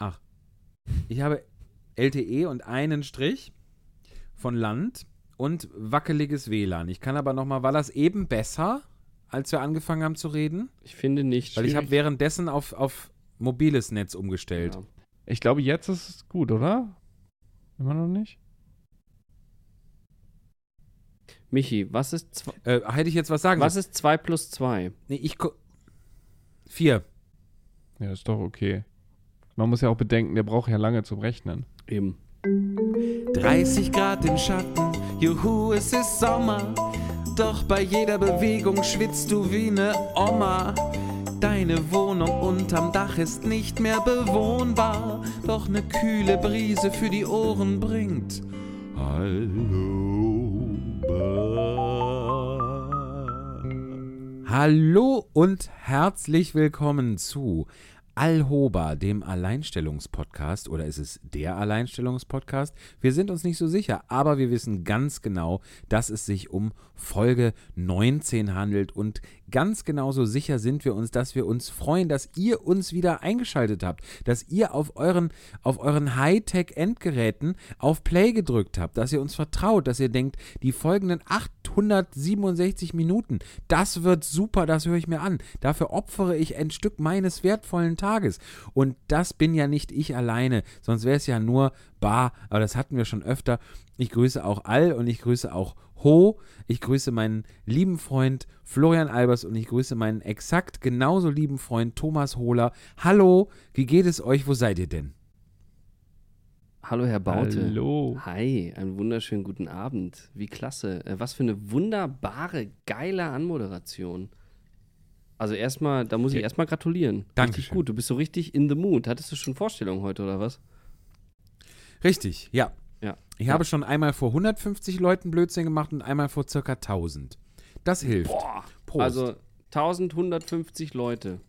Ach. Ich habe LTE und einen Strich von Land und wackeliges WLAN. Ich kann aber nochmal, war das eben besser, als wir angefangen haben zu reden? Ich finde nicht. Weil ich habe währenddessen auf, auf mobiles Netz umgestellt. Ja. Ich glaube, jetzt ist es gut, oder? Immer noch nicht? Michi, was ist, Äh, hätte ich jetzt was sagen was ist 2 plus 2? Nee, ich gu- Vier. Ja, ist doch okay. Man muss ja auch bedenken, der braucht ja lange zum Rechnen. Eben. 30 Grad im Schatten, juhu, es ist Sommer. Doch bei jeder Bewegung schwitzt du wie ne Oma. Deine Wohnung unterm Dach ist nicht mehr bewohnbar. Doch ne kühle Brise für die Ohren bringt. Hallo. Hallo und herzlich willkommen zu Alhoba, dem Alleinstellungspodcast. Oder ist es der Alleinstellungspodcast? Wir sind uns nicht so sicher, aber wir wissen ganz genau, dass es sich um Folge 19 handelt. Und ganz genauso sicher sind wir uns, dass wir uns freuen, dass ihr uns wieder eingeschaltet habt, dass ihr auf euren, auf euren Hightech-Endgeräten auf Play gedrückt habt, dass ihr uns vertraut, dass ihr denkt, die folgenden 867 Minuten, das wird super, das höre ich mir an. Dafür opfere ich ein Stück meines wertvollen Tages. Und das bin ja nicht ich alleine, sonst wäre es ja nur Bar, aber das hatten wir schon öfter. Ich grüße auch All und ich grüße auch Ho. Ich grüße meinen lieben Freund Florian Albers und ich grüße meinen exakt genauso lieben Freund Thomas Hohler. Hallo, wie geht es euch? Wo seid ihr denn? Hallo, Herr Baute. Hallo. Hi, einen wunderschönen guten Abend. Wie klasse. Äh, Was für eine wunderbare, geile Anmoderation. Also erstmal, da muss ich erstmal gratulieren. Richtig Dankeschön. gut. Du bist so richtig in the mood. Hattest du schon Vorstellungen heute oder was? Richtig, ja. Ich Ja. habe schon einmal vor 150 Leuten Blödsinn gemacht und einmal vor circa 1000. Das hilft. Boah. Prost. Also 1150 Leute.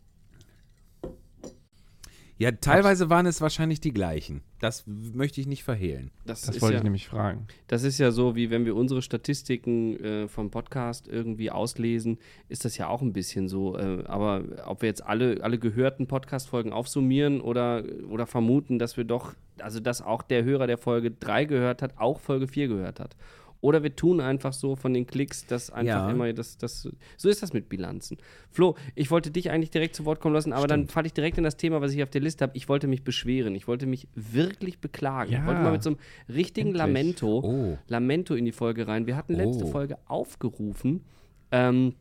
Ja, teilweise waren es wahrscheinlich die gleichen. Das möchte ich nicht verhehlen. Das, Das wollte ja, ich nämlich fragen. Das ist ja so, wie wenn wir unsere Statistiken äh, vom Podcast irgendwie auslesen, ist das ja auch ein bisschen so. Äh, aber ob wir jetzt alle, alle gehörten Podcast-Folgen aufsummieren oder, oder vermuten, dass wir doch, also dass auch der Hörer, der Folge 3 gehört hat, auch Folge 4 gehört hat. Oder wir tun einfach so von den Klicks, dass einfach Ja. immer das, das. So ist das mit Bilanzen. Flo, ich wollte dich eigentlich direkt zu Wort kommen lassen, aber dann Stimmt. falle ich direkt in das Thema, was ich auf der Liste habe. Ich wollte mich beschweren. Ich wollte mich wirklich beklagen. Ich Ja. wollte mal mit so einem richtigen Endlich. Lamento Oh. Lamento in die Folge rein. Wir hatten letzte Oh. Folge aufgerufen, ähm,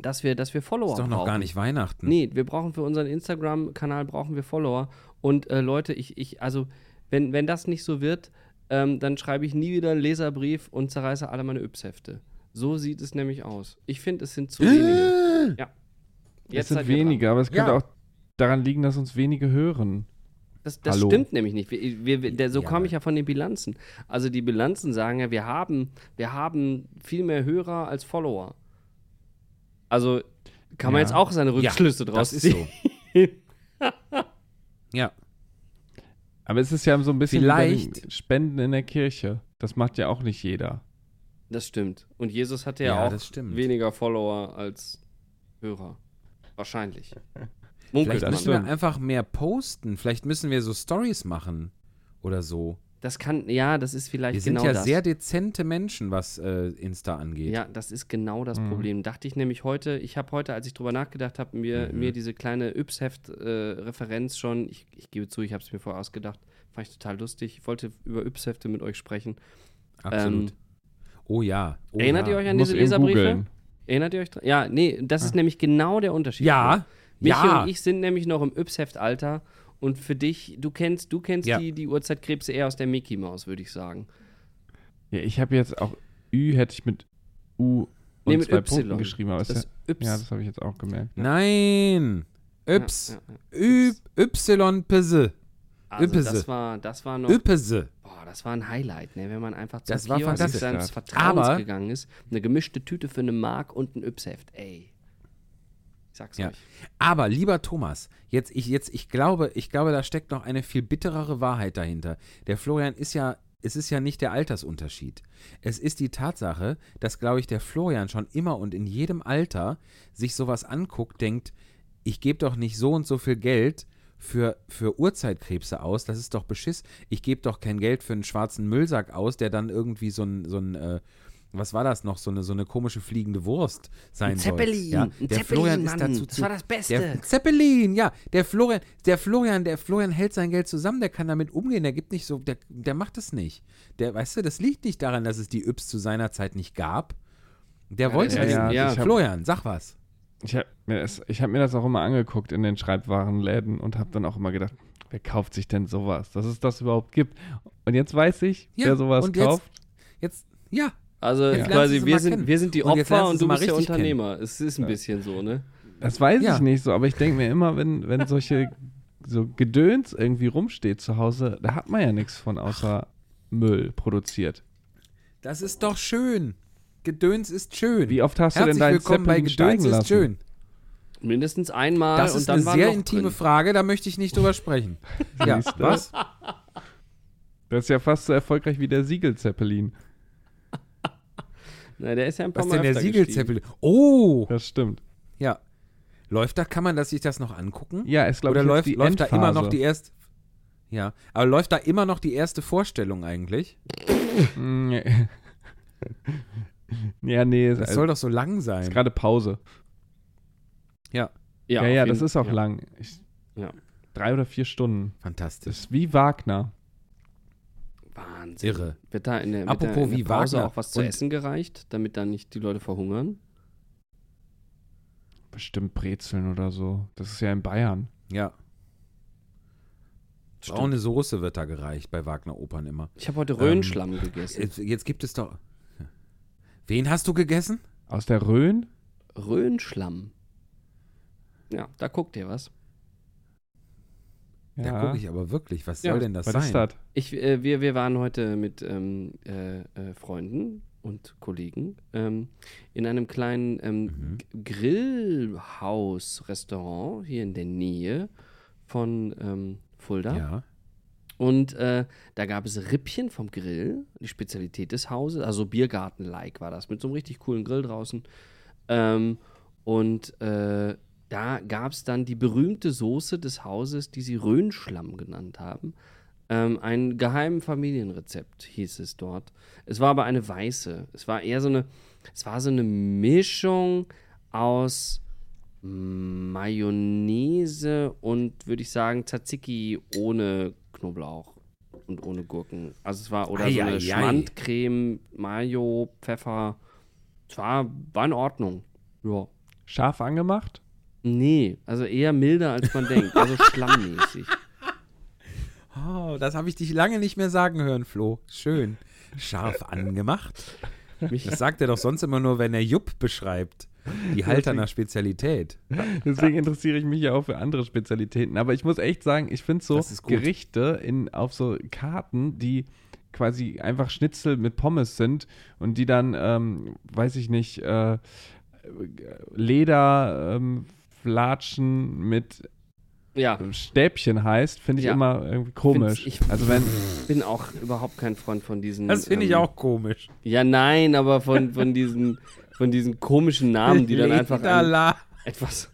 dass wir, dass wir Follower Ist doch noch brauchen. gar nicht Weihnachten. Nee, wir brauchen für unseren Instagram-Kanal brauchen wir Follower. Und äh, Leute, ich, ich, also, wenn, wenn das nicht so wird, ähm, dann schreibe ich nie wieder einen Leserbrief und zerreiße alle meine Yps-Hefte. So sieht es nämlich aus. Ich finde, es sind zu wenige. Ja. es seid sind wenige, aber es könnte Ja. auch daran liegen, dass uns wenige hören. Das, das stimmt nämlich nicht. Wir, wir, wir, der, so Ja. komme ich ja von den Bilanzen. Also die Bilanzen sagen ja, wir haben, wir haben viel mehr Hörer als Follower. Also kann man Ja. jetzt auch seine Ja, Rückschlüsse draus das ist ziehen. so. ja. Aber es ist ja so ein bisschen wie Vielleicht- bei den Spenden in der Kirche. Das macht ja auch nicht jeder. Das stimmt. Und Jesus hatte ja, Ja, auch weniger Follower als Hörer. Wahrscheinlich. Munkelt Vielleicht müssen wir einfach mehr posten. Vielleicht müssen wir so Stories machen oder so. Das kann, ja, das ist vielleicht Wir sind genau ja das. sehr dezente Menschen, was äh, Insta angeht. Ja, das ist genau das Mhm. Problem. Dachte ich nämlich heute, ich habe heute, als ich drüber nachgedacht habe, mir, Mhm. mir diese kleine Yps-Heft-Referenz schon, ich, ich gebe zu, ich habe es mir vorher ausgedacht, fand ich total lustig. Ich wollte über Yps-Hefte mit euch sprechen. Absolut. Ähm, oh ja. Oh Erinnert ja. ihr euch an diese Leserbriefe? googeln. Erinnert ihr euch dran? Ja, nee, das ist nämlich genau der Unterschied. Ja. Michi ja. und ich sind nämlich noch im Yps-Heft-Alter und für dich, du kennst, du kennst Ja. die, die Uhrzeitkrebse eher aus der Mickey Maus, würde ich sagen. Ja, ich habe jetzt auch Ü hätte ich mit U und Nee, mit zwei Y. Punkten geschrieben, aber Das ist Yps. ja, ja, das habe ich jetzt auch gemerkt. Nein. Yps. Ja, ja, Y Pisse. Also Üppese. das war, das war noch, Üppese. boah, das war ein Highlight, ne? wenn man einfach zum Das Kiosk seines Vertrauens Aber- gegangen ist, eine gemischte Tüte für eine Mark und ein Yps-Heft, ey. Ich sag's Ja. euch. Aber lieber Thomas, jetzt ich jetzt ich glaube, ich glaube, da steckt noch eine viel bitterere Wahrheit dahinter. Der Florian ist ja es ist ja nicht der Altersunterschied. Es ist die Tatsache, dass, glaube ich, der Florian schon immer und in jedem Alter sich sowas anguckt, denkt, ich gebe doch nicht so und so viel Geld für, für Urzeitkrebse aus. Das ist doch Beschiss. Ich gebe doch kein Geld für einen schwarzen Müllsack aus, der dann irgendwie so ein, so ein äh, was war das noch, so eine, so eine komische fliegende Wurst sein Ein soll. Zeppelin, Ja, ein der Zeppelin, Florian ist Mann, dazu das zu, war das Beste. Der Zeppelin, ja, der Florian, der Florian, der Florian hält sein Geld zusammen, der kann damit umgehen, der gibt nicht so, der, der macht es nicht. Der, weißt du, das liegt nicht daran, dass es die Yps zu seiner Zeit nicht gab. Der wollte ja, das ja, nicht. ja. hab- Florian, sag was. Ich habe mir, das- ich hab mir das auch immer angeguckt in den Schreibwarenläden und habe dann auch immer gedacht, wer kauft sich denn sowas, dass es das überhaupt gibt. Und jetzt weiß ich, Ja, wer sowas und jetzt- kauft. Jetzt, ja, Also lernst quasi, du wir sind, wir sind die Opfer du und du mal bist der richtig kennen. Unternehmer. Es ist ein bisschen so, ne? Das weiß Ja. ich nicht so, aber ich denke mir immer, wenn, wenn solche so Gedöns irgendwie rumsteht zu Hause, da hat man ja nichts von außer Müll produziert. das ist doch schön. Gedöns ist schön. Wie oft hast du Herzlich denn deinen willkommen bei Zeppelin Gedöns steigen ist schön. Mindestens einmal Das und ist dann eine sehr intime drin. Frage, da möchte ich nicht drüber sprechen. ja, was? Das ist ja fast so erfolgreich wie der Siegelzeppelin. Na, der ist ja ein paar Was Mal denn der gestiegen. Siegelzeppelin? Oh, Das stimmt. ja. Läuft da, kann man das, sich das noch angucken? Ja, ist glaube Oder ich jetzt läuft, die läuft da immer noch die erste. Ja, aber läuft da immer noch die erste Vorstellung eigentlich? Nee. ja, nee, ist, Das soll doch so lang ist sein. gerade Pause. Ja, Ja, ja, jeden- das ist auch ja. lang. Ich, Ja. Drei oder vier Stunden. Das fantastisch. ist wie Wagner. Wahnsinn. Irre. Wird da in der, Apropos da in der wie Pause Wagner auch was zu und- essen gereicht, damit dann nicht die Leute verhungern? Bestimmt Brezeln oder so. Das ist ja in Bayern. Ja. Braune Soße wird da gereicht bei Wagner Opern immer. Ich habe heute Ähm, Röhnschlamm gegessen. Jetzt, jetzt gibt es doch. Wen hast du gegessen? Aus der Rhön? Röhnschlamm. Ja, da guckt ihr was. Da gucke ich aber wirklich. Was Ja, soll denn das Was sein? ist das? Ich, äh, wir, wir waren heute mit ähm, äh, äh, Freunden und Kollegen ähm, in einem kleinen ähm, Mhm. Grillhaus-Restaurant hier in der Nähe von ähm, Fulda. Ja. Und äh, da gab es Rippchen vom Grill, die Spezialität des Hauses, also Biergarten-like war das, mit so einem richtig coolen Grill draußen. Ähm, und äh, da gab es dann die berühmte Soße des Hauses, die sie Röhnschlamm genannt haben. Ähm, ein geheimes Familienrezept hieß es dort. Es war aber eine weiße. Es war eher so eine, es war so eine Mischung aus Mayonnaise und würde ich sagen Tzatziki ohne Knoblauch und ohne Gurken. Also es war oder so Ei, eine ei, ei. Schmandcreme, Mayo, Pfeffer. Es war, war in Ordnung. Ja. Scharf angemacht? Nee, also eher milder als man denkt. Also schlammmäßig. Oh, das habe ich dich lange nicht mehr sagen hören, Flo. Schön. Scharf angemacht. Mich, Das sagt er doch sonst immer nur, wenn er Jupp beschreibt. Die Halterner Spezialität. Deswegen interessiere ich mich ja auch für andere Spezialitäten. Aber ich muss echt sagen, ich finde so. Gerichte in, auf so Karten, die quasi einfach Schnitzel mit Pommes sind und die dann, ähm, weiß ich nicht, äh, Leder, ähm, Flatschen mit ja, Stäbchen heißt, finde ich Ja. immer irgendwie komisch. ich- also wenn, bin auch überhaupt kein Freund von diesen. Das finde ich ähm, auch komisch. Ja, nein, aber von, von diesen von diesen komischen Namen, die dann einfach ein, etwas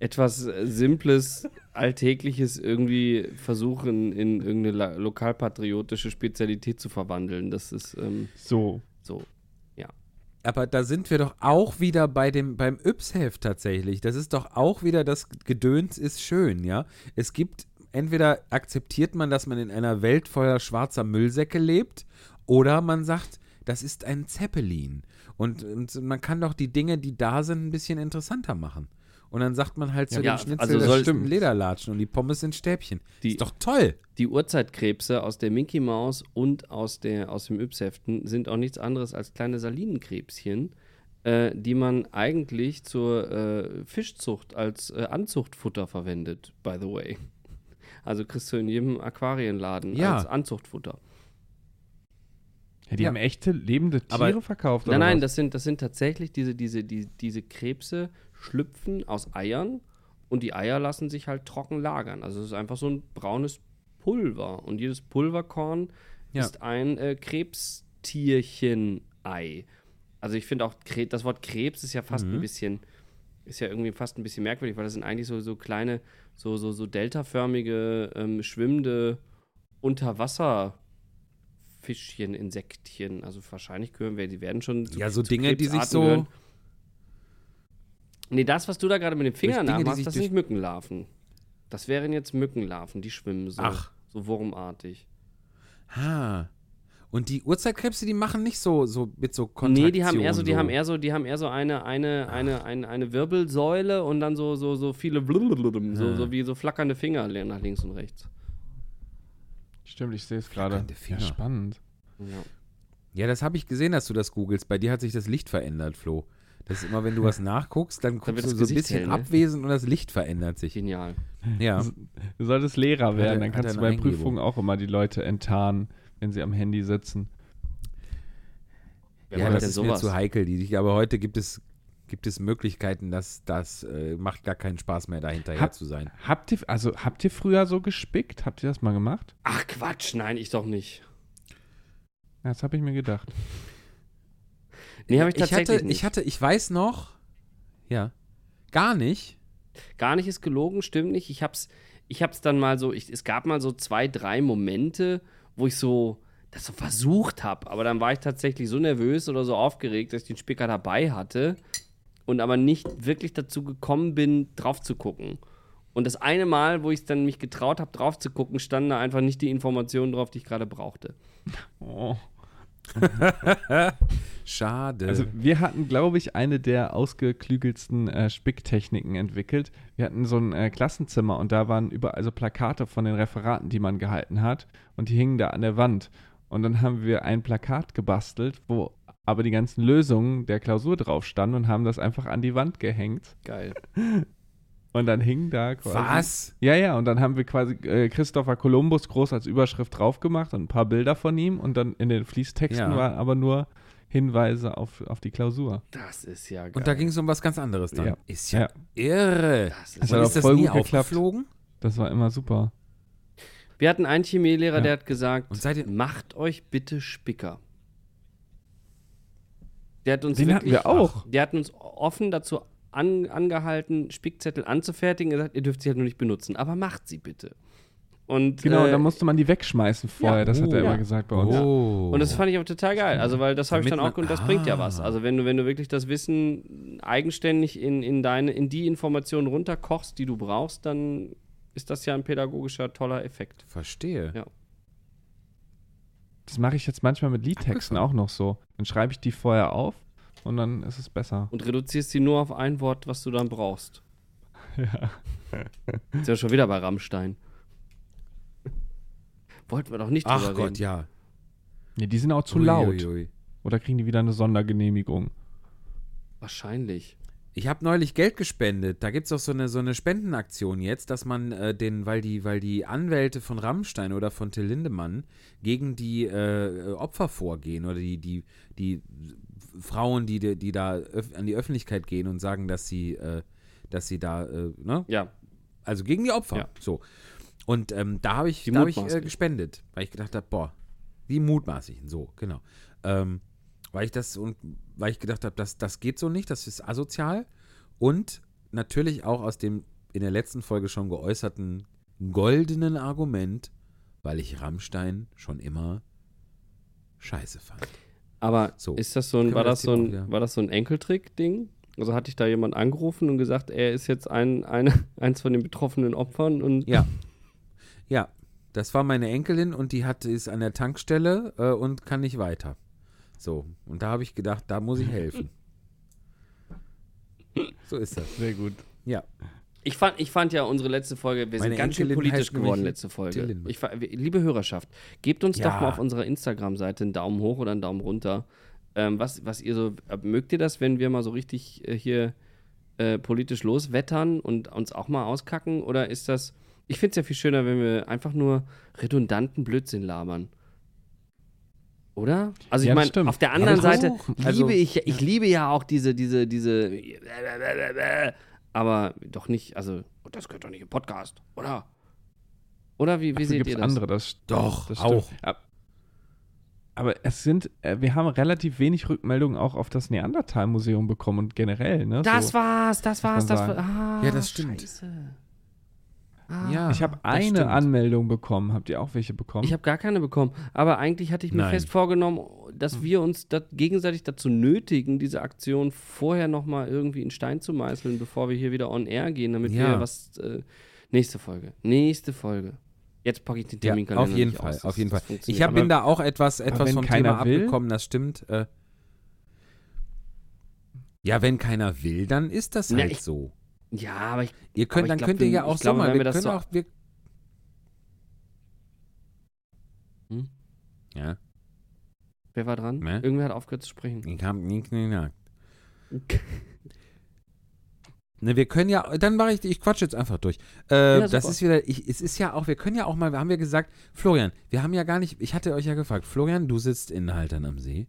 etwas äh, simples, alltägliches irgendwie versuchen in irgendeine lokalpatriotische Spezialität zu verwandeln. Das ist ähm, so. Aber da sind wir doch auch wieder bei dem, beim Yps-Heft tatsächlich. Das ist doch auch wieder das Gedöns ist schön, ja. Es gibt, entweder akzeptiert man, dass man in einer Welt voller schwarzer Müllsäcke lebt, oder man sagt, das ist ein Zeppelin. Und, und man kann doch die Dinge, die da sind, ein bisschen interessanter machen. Und dann sagt man halt zu Ja, dem Schnitzel, also das stimmt Lederlatschen und die Pommes sind Stäbchen. Die- ist doch toll. Die Urzeitkrebse aus der Minky Maus und aus, der, aus dem Yps-Heften sind auch nichts anderes als kleine Salinenkrebschen, äh, die man eigentlich zur äh, Fischzucht als äh, Anzuchtfutter verwendet, by the way. Also kriegst du in jedem Aquarienladen Ja. als Anzuchtfutter. Ja, die Ja. haben echte lebende Tiere Aber- verkauft. Nein, oder nein, was? das sind, das sind tatsächlich diese, diese, die, diese Krebse schlüpfen aus Eiern und die Eier lassen sich halt trocken lagern. Also es ist einfach so ein braunes Pulver und jedes Pulverkorn Ja. ist ein äh, Krebstierchen-Ei. Also ich finde auch, das Wort Krebs ist ja fast Mhm. ein bisschen ist ja irgendwie fast ein bisschen merkwürdig, weil das sind eigentlich so, so kleine, so, so, so deltaförmige, ähm, schwimmende Unterwasserfischchen, Insektchen. Also wahrscheinlich gehören wir, die werden schon zu, Ja, so Dinge, die sich so. gehören. Nee, das, was du da gerade mit dem Finger nachmachst, das durch- sind Mückenlarven. Das wären jetzt Mückenlarven, die schwimmen so. Ach. So wurmartig. Ha. Und die Urzeitkrebse, die machen nicht so, so mit so Kontraktionen. Nee, die haben eher so, die haben eher so, die haben eher so eine, eine, eine, eine, eine Wirbelsäule und dann so, so, so viele blubblubblub, so, so wie so flackernde Finger nach links und rechts. Stimmt, ich sehe es gerade. Ja, spannend. Ja. Ja, das habe ich gesehen, dass du das googelst. Bei dir hat sich das Licht verändert, Flo. Das ist immer, wenn du was nachguckst, dann guckst das du so ein bisschen hell, ne? abwesend und das Licht verändert sich. Genial. Ja. Du solltest Lehrer werden, er- dann kannst du bei? Prüfungen auch immer die Leute enttarnen, wenn sie am Handy sitzen. Ja, das ist mir sowas? zu heikel. Die, aber heute gibt es, gibt es Möglichkeiten, dass das äh, macht gar keinen Spaß mehr, da hinterher Hab- zu sein. Habt ihr, also habt ihr früher so gespickt? Habt ihr das mal gemacht? Ach Quatsch, nein, ich doch nicht. Ja, das habe ich mir gedacht. Nee, habe ich ich tatsächlich hatte, nicht. ich hatte, ich weiß noch, ja, gar nicht. Gar nicht ist gelogen, stimmt nicht. Ich hab's, ich hab's dann mal so, ich, es gab mal so zwei, drei Momente, wo ich so das so versucht habe, aber dann war ich tatsächlich so nervös oder so aufgeregt, dass ich den Spicker dabei hatte und aber nicht wirklich dazu gekommen bin, drauf zu gucken. Und das eine Mal, wo ich dann mich getraut habe, drauf zu gucken, standen da einfach nicht die Informationen drauf, die ich gerade brauchte. Oh. Schade. Also wir hatten, glaube ich, eine der ausgeklügelsten äh, Spicktechniken entwickelt. Wir hatten so ein äh, Klassenzimmer und da waren überall so Plakate von den Referaten, die man gehalten hat und die hingen da an der Wand. Und dann haben wir ein Plakat gebastelt, wo aber die ganzen Lösungen der Klausur drauf standen und haben das einfach an die Wand gehängt. Geil. Und dann hing da quasi. Was? Ja, ja, und dann haben wir quasi äh, Christopher Columbus groß als Überschrift drauf gemacht und ein paar Bilder von ihm und dann in den Fließtexten Ja. waren aber nur Hinweise auf, auf die Klausur. Das ist ja geil. Und da ging es um was ganz anderes dann. Ja. Ist ja, Ja. irre. das ist Das ist auch das voll nie aufgeflogen? Das war immer super. Wir hatten einen Chemielehrer, Ja. der hat gesagt, Und seid ihr- macht euch bitte Spicker. Der hat uns Den hatten wirklich, wir auch. Der hat uns offen dazu an, angehalten, Spickzettel anzufertigen. Er sagt, ihr dürft sie halt nur nicht benutzen, aber macht sie bitte. Und, Genau, äh, da musste man die wegschmeißen vorher. das hat er Oh. immer gesagt bei uns. Oh. und das fand ich auch total geil. Also, weil das habe ich dann auch, und das bringt ja Ah. was. Also, wenn du, wenn du wirklich das Wissen eigenständig in, in deine, in die Informationen runterkochst, die du brauchst, dann ist das ja ein pädagogischer, toller Effekt. Verstehe. Ja. Das mache ich jetzt manchmal mit Liedtexten auch noch so. Dann schreibe ich die vorher auf und dann ist es besser. Und reduzierst sie nur auf ein Wort, was du dann brauchst. Ja. Ist ja schon wieder bei Rammstein. Wollten wir doch nicht Ach drüber Gott, reden. ja. Nee, die sind auch zu Ui, laut. ui, ui. Oder kriegen die wieder eine Sondergenehmigung? Wahrscheinlich. Ich habe neulich Geld gespendet. Da gibt es auch so eine, so eine Spendenaktion jetzt, dass man äh, den, weil die, weil die Anwälte von Rammstein oder von Till Lindemann gegen die äh, Opfer vorgehen oder die, die, die Frauen, die, die da an die Öffentlichkeit gehen und sagen, dass sie, äh, dass sie da, äh, ne? Ja. Also gegen die Opfer. Ja. So. Und ähm, da habe ich, da hab ich äh, gespendet, weil ich gedacht habe, boah, die Mutmaßlichen, so, genau. Ähm, weil ich das und weil ich gedacht habe, das, das geht so nicht, das ist asozial. Und natürlich auch aus dem in der letzten Folge schon geäußerten goldenen Argument, weil ich Rammstein schon immer scheiße fand. Aber So. ist das so ein, war das das so ein, auch wieder- war das so ein Enkeltrick-Ding? Also hatte ich da jemand angerufen und gesagt, er ist jetzt ein, eine, eins von den betroffenen Opfern und Ja. Ja, das war meine Enkelin und die hat, ist an der Tankstelle äh, und kann nicht weiter. So, und da habe ich gedacht, da muss ich helfen. So ist das. Sehr gut. Ja. Ich fand, ich fand ja unsere letzte Folge, wir sind Meine ganz schön politisch geworden letzte Folge. Ich, liebe Hörerschaft, gebt uns Ja. doch mal auf unserer Instagram-Seite einen Daumen hoch oder einen Daumen runter. Ähm, was, was ihr so, äh, mögt ihr das, wenn wir mal so richtig äh, hier äh, politisch loswettern und uns auch mal auskacken? Oder ist das, ich finde es ja viel schöner, wenn wir einfach nur redundanten Blödsinn labern. Oder? Also ich Ja, das meine, auf der anderen Seite auch. liebe Also, ich, ich liebe ja auch diese, diese, diese, aber doch nicht, also das gehört doch nicht im Podcast, oder? Oder wie, wie Dafür seht ihr das? andere, das Doch, das auch. Aber es sind, äh, wir haben relativ wenig Rückmeldungen auch auf das Neandertal-Museum bekommen und generell, ne? Das so. war's, das war's, das war. sagen. Ah, Ja, das stimmt. Scheiße. Ah. Ja. Ich habe das eine stimmt. Anmeldung bekommen. Habt ihr auch welche bekommen? Ich habe gar keine bekommen. Aber eigentlich hatte ich mir Nein. fest vorgenommen, dass wir uns dat gegenseitig dazu nötigen, diese Aktion vorher nochmal irgendwie in Stein zu meißeln, bevor wir hier wieder on air gehen, damit Ja. wir was. Äh, nächste Folge. Nächste Folge. Jetzt packe ich den Ja, Terminkalender. auf jeden nicht Fall, aus. auf Das- jeden das Fall. Ich hab, bin da auch etwas, etwas vom keiner Thema will? abgekommen, das stimmt. Äh, ja, wenn keiner will, dann ist das Ja, halt ich- so. Ja, aber ich. Ihr könnt, dann glaub, könnt ihr wir- ja auch so mal, wir wir das können so- auch, wir, Hm? ja, Wer war dran? Ne? Irgendwer hat aufgehört zu sprechen. ich hab nie gesagt. Ne, wir können ja, dann mache ich, ich quatsch jetzt einfach durch. Äh, Ja, das ist wieder, ich, es ist ja auch, wir können ja auch mal, wir haben ja gesagt, Florian, wir haben ja gar nicht, ich hatte euch ja gefragt, Florian, du sitzt in Haltern am See.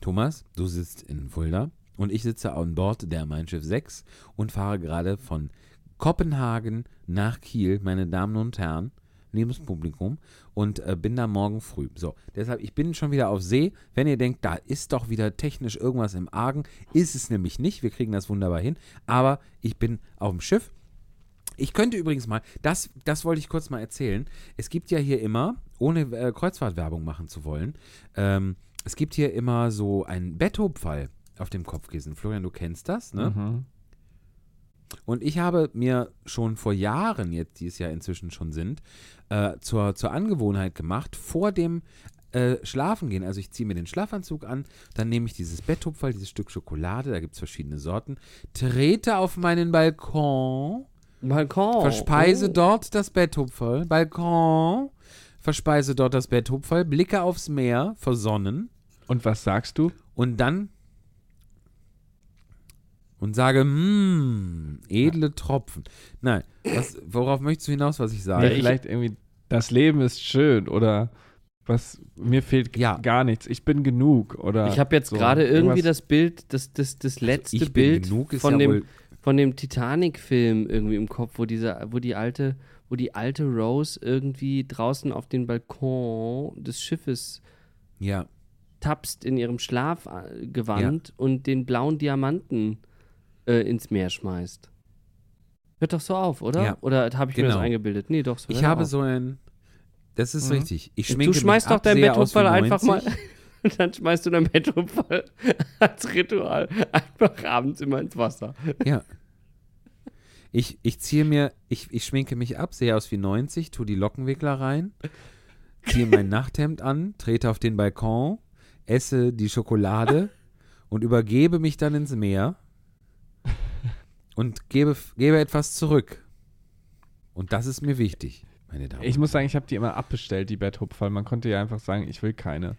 Thomas, du sitzt in Fulda. Und ich sitze an Bord der Mein Schiff 6 und fahre gerade von Kopenhagen nach Kiel, meine Damen und Herren, liebes Publikum, und äh, bin da morgen früh. So, deshalb, ich bin schon wieder auf See. Wenn ihr denkt, da ist doch wieder technisch irgendwas im Argen, ist es nämlich nicht. Wir kriegen das wunderbar hin. Aber ich bin auf dem Schiff. Ich könnte übrigens mal, das, das wollte ich kurz mal erzählen. Es gibt ja hier immer, ohne äh, Kreuzfahrtwerbung machen zu wollen, ähm, es gibt hier immer so einen Betthupfall auf dem Kopfkissen. Florian, du kennst das, ne? Mhm. Und ich habe mir schon vor Jahren, jetzt die es ja inzwischen schon sind, äh, zur, zur Angewohnheit gemacht, vor dem äh, Schlafengehen, also ich ziehe mir den Schlafanzug an, dann nehme ich dieses Betthupferl, dieses Stück Schokolade, da gibt es verschiedene Sorten, trete auf meinen Balkon, Balkon. verspeise Oh. dort das Betthupferl, Balkon, verspeise dort das Betthupferl, blicke aufs Meer, versonnen Und was sagst du? und dann und sage, hm, edle Tropfen. Nein, was, worauf möchtest du hinaus, was ich Ja, sage? ich- vielleicht irgendwie, das Leben ist schön oder was, mir fehlt Ja. gar nichts, ich bin genug oder. Ich habe jetzt so. gerade irgendwie das Bild, das, das, das letzte Also ich bin Bild von, ja dem, von dem Titanic-Film irgendwie im Kopf, wo diese, wo die alte, wo die alte Rose irgendwie draußen auf den Balkon des Schiffes ja, tapst in ihrem Schlafgewand und den blauen Diamanten äh, ins Meer schmeißt. Hört doch so auf, oder? Ja, Oder habe ich mir das genau. eingebildet? Nee, doch so. ich habe auf. so ein, das ist Mhm. richtig. Ich Du schminke schmeißt mich doch dein Betthupferl einfach mal. 90. Und dann schmeißt du dein Betthupferl als Ritual einfach abends immer ins Wasser. Ja. Ich, ich ziehe mir, ich, ich schminke mich ab, sehe aus wie 90, tue die Lockenwickler rein, ziehe mein Nachthemd an, trete auf den Balkon, esse die Schokolade und übergebe mich dann ins Meer und gebe, gebe etwas zurück. Und das ist mir wichtig, meine Damen. Ich muss sagen, ich habe die immer abbestellt, die Betthupferl. Man konnte ja einfach sagen, ich will keine.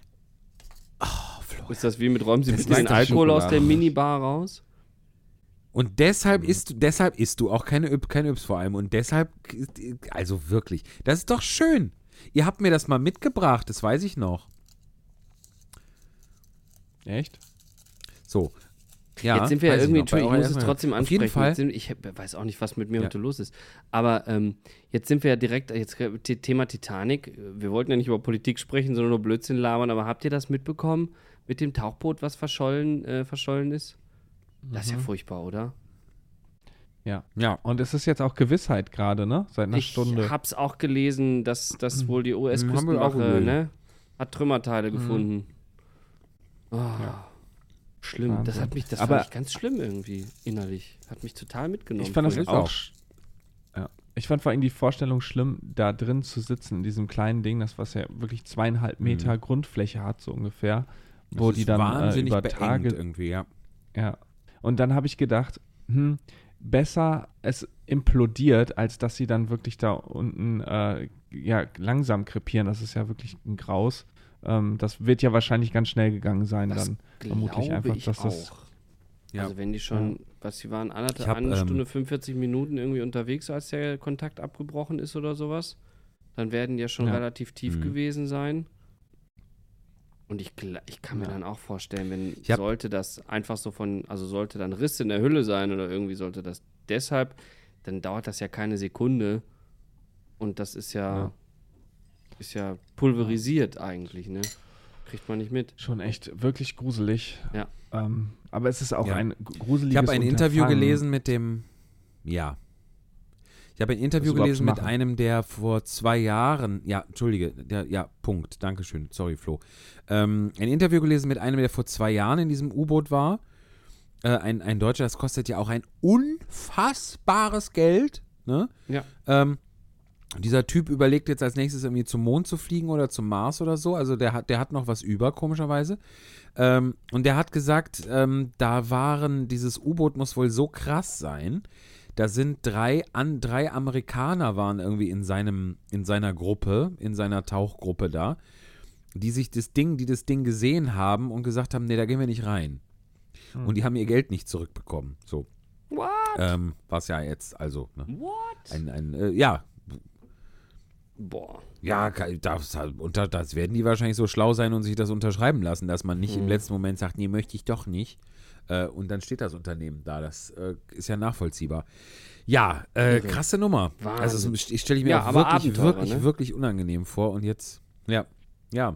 Ist das wie mit Räumen Sie Das bitte den Alkohol aus der. Minibar raus? Und deshalb isst, du- deshalb isst du auch keine Yps, keine Yps vor allem. Und deshalb, also wirklich, das ist doch schön. Ihr habt mir das mal mitgebracht, das weiß ich noch. Echt? So. Ja, Jetzt sind wir ja ich irgendwie, Entschuldigung, ich muss es trotzdem Auf ansprechen. jeden Fall. Ich weiß auch nicht, was mit mir Ja. heute los ist. Aber ähm, jetzt sind wir ja direkt, jetzt The- Thema Titanic. Wir wollten ja nicht über Politik sprechen, sondern nur Blödsinn labern. Aber habt ihr das mitbekommen mit dem Tauchboot, was verschollen, äh, verschollen ist? Das ist ja furchtbar, oder? Ja. Ja, Und es ist jetzt auch Gewissheit gerade, ne? Seit einer ich Stunde. hab's auch gelesen, dass, dass wohl die US-Küstenwache ne, hat Trümmerteile Mhm. gefunden. Oh, Schlimm. Das Wahnsinn. hat mich, das Aber- fand ich ganz schlimm irgendwie innerlich. Hat mich total mitgenommen. Ich fand das auch. auch. Ja. Ich fand vor allem die Vorstellung schlimm, da drin zu sitzen, in diesem kleinen Ding, das was ja wirklich zweieinhalb Meter Grundfläche hat, so ungefähr, wo das die dann äh, wahnsinnig über beengt Tage. irgendwie, ja. Ja. Und dann habe ich gedacht, hm, besser es implodiert, als dass sie dann wirklich da unten äh, ja, langsam krepieren. Das ist ja wirklich ein Graus. Ähm, das wird ja wahrscheinlich ganz schnell gegangen sein Das dann. vermutlich einfach, ich dass das- auch. Ja. Also wenn die schon, was sie waren, anderthalb, hab, eine ähm, Stunde 45 Minuten irgendwie unterwegs, als der Kontakt abgebrochen ist oder sowas, dann werden die ja schon Ja. relativ tief Mhm. gewesen sein. Und ich, ich kann mir Ja. dann auch vorstellen, wenn hab- sollte das einfach so von, also sollte dann Riss in der Hülle sein oder irgendwie sollte das deshalb, dann dauert das ja keine Sekunde. Und das ist ja, Ja. Ist ja pulverisiert eigentlich, ne? Kriegt man nicht mit. Schon echt wirklich gruselig. Ja. Ähm, aber es ist auch Ja. ein gruseliges Ich habe ein Interview gelesen mit dem, ja. Ich habe ein Interview gelesen mit einem, der vor zwei Jahren, ja, entschuldige, der, ja, Punkt, Dankeschön, sorry Flo. Ähm, ein Interview gelesen mit einem, der vor zwei Jahren in diesem U-Boot war. Äh, ein, ein Deutscher, das kostet ja auch ein unfassbares Geld. Ne? Ja. Ähm, dieser Typ überlegt jetzt als nächstes irgendwie zum Mond zu fliegen oder zum Mars oder so. Also der hat, der hat noch was über, komischerweise. Ähm, und der hat gesagt, ähm, da waren, dieses U-Boot muss wohl so krass sein. Da sind drei, an, drei Amerikaner waren irgendwie in seinem, in seiner Gruppe, in seiner Tauchgruppe da, die sich das Ding, die das Ding gesehen haben und gesagt haben, nee, da gehen wir nicht rein. Hm. Und die haben ihr Geld nicht zurückbekommen. So. What? Ähm, was ja jetzt, also, ne? What? Ein, ein, äh, ja, Boah. ja, das, das werden die wahrscheinlich so schlau sein und sich das unterschreiben lassen, dass man nicht im Mhm. letzten Moment sagt, nee, möchte ich doch nicht. Äh, und dann steht das Unternehmen da. Das äh, ist ja nachvollziehbar. Ja, äh, Irre. krasse Nummer. Wahnsinn. Also ich stelle ich mir Ja, wirklich, wirklich, ne? wirklich unangenehm vor. Und jetzt, ja, ja.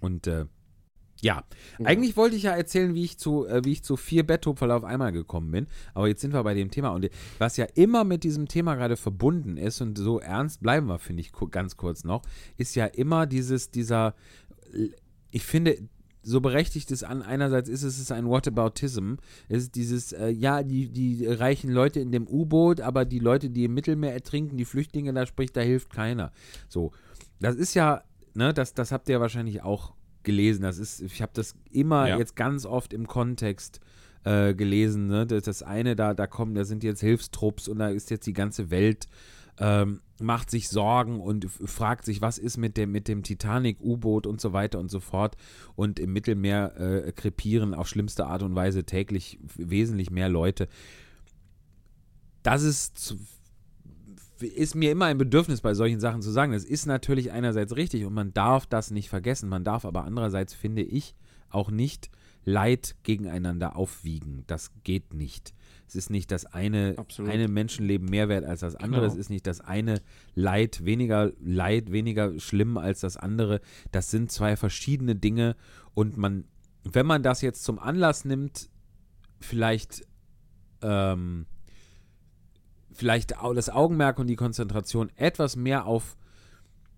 Und äh, ja, Ja. eigentlich wollte ich ja erzählen, wie ich zu, äh, wie ich zu vier Betthupferl auf einmal gekommen bin. Aber jetzt sind wir bei dem Thema. Und was ja immer mit diesem Thema gerade verbunden ist, und so ernst bleiben wir, finde ich, ganz kurz noch, ist ja immer dieses, dieser, ich finde, so berechtigt es an, einerseits ist es, es ist ein Whataboutism, es ist dieses, äh, ja, die, die reichen Leute in dem U-Boot, aber die Leute, die im Mittelmeer ertrinken, die Flüchtlinge, da spricht, da hilft keiner. So, das ist ja, ne, das, das habt ihr wahrscheinlich auch gelesen, das ist, ich habe das immer Ja. jetzt ganz oft im Kontext äh, gelesen, ne, das, das eine, da, da kommen, da sind jetzt Hilfstrupps und da ist jetzt die ganze Welt ähm, macht sich Sorgen und fragt sich, was ist mit dem, mit dem Titanic-U-Boot und so weiter und so fort. Und im Mittelmeer äh, krepieren auf schlimmste Art und Weise täglich wesentlich mehr Leute. Das ist, zu, ist mir immer ein Bedürfnis bei solchen Sachen zu sagen. Das ist natürlich einerseits richtig und man darf das nicht vergessen. Man darf aber andererseits, finde ich, auch nicht Leid gegeneinander aufwiegen. Das geht nicht. Es ist nicht das eine, Absolut. eine Menschenleben mehr wert als das andere. Genau. Es ist nicht das eine Leid weniger Leid, weniger schlimm als das andere. Das sind zwei verschiedene Dinge. Und man, wenn man das jetzt zum Anlass nimmt, vielleicht, ähm, vielleicht au- das Augenmerk und die Konzentration etwas mehr auf,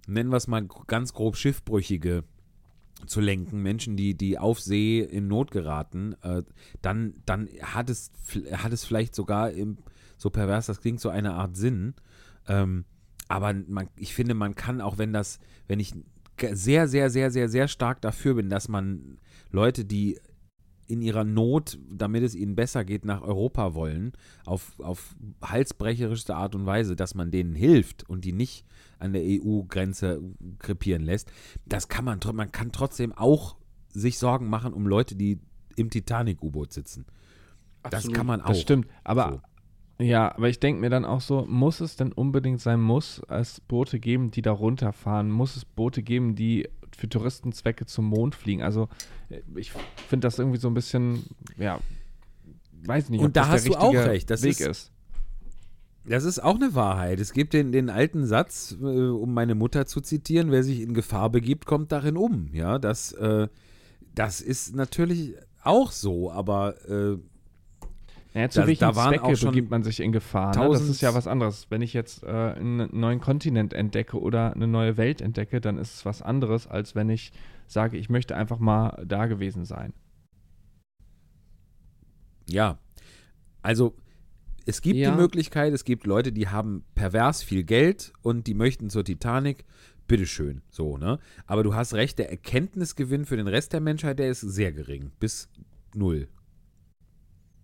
nennen wir es mal ganz grob Schiffbrüchige zu lenken, Menschen, die, die auf See in Not geraten, äh, dann, dann hat, es, hat es vielleicht sogar, im, so pervers das klingt, so eine Art Sinn. Ähm, aber man, ich finde, man kann auch, wenn das, wenn ich sehr, sehr, sehr, sehr, sehr stark dafür bin, dass man Leute, die in ihrer Not, damit es ihnen besser geht, nach Europa wollen, auf, auf halsbrecherischste Art und Weise, dass man denen hilft und die nicht an der EU-Grenze krepieren lässt, das kann man, man kann trotzdem auch sich Sorgen machen um Leute, die im Titanic-U-Boot sitzen. Das Absolut. kann man auch. Das stimmt. Aber ja, aber ich denke mir dann auch so, muss es denn unbedingt sein, muss es Boote geben, die da runterfahren? Muss es Boote geben, die für Touristenzwecke zum Mond fliegen? Also äh, ich finde das irgendwie so ein bisschen, ja, weiß nicht, Und da hast du auch recht, das Weg ist- ist. Das ist auch eine Wahrheit. Es gibt den, den alten Satz, äh, um meine Mutter zu zitieren, wer sich in Gefahr begibt, kommt darin um. Ja, das, äh, das ist natürlich auch so, aber äh, Naja, zu Da- welchen da waren Zwecke auch schon begibt man sich in Gefahr? Ne? Das ist ja was anderes. Wenn ich jetzt äh, einen neuen Kontinent entdecke oder eine neue Welt entdecke, dann ist es was anderes, als wenn ich sage, ich möchte einfach mal da gewesen sein. ja. Also, es gibt Ja. die Möglichkeit, es gibt Leute, die haben pervers viel Geld und die möchten zur Titanic. Bitteschön, so, ne? Aber du hast recht, der Erkenntnisgewinn für den Rest der Menschheit, der ist sehr gering. Bis null.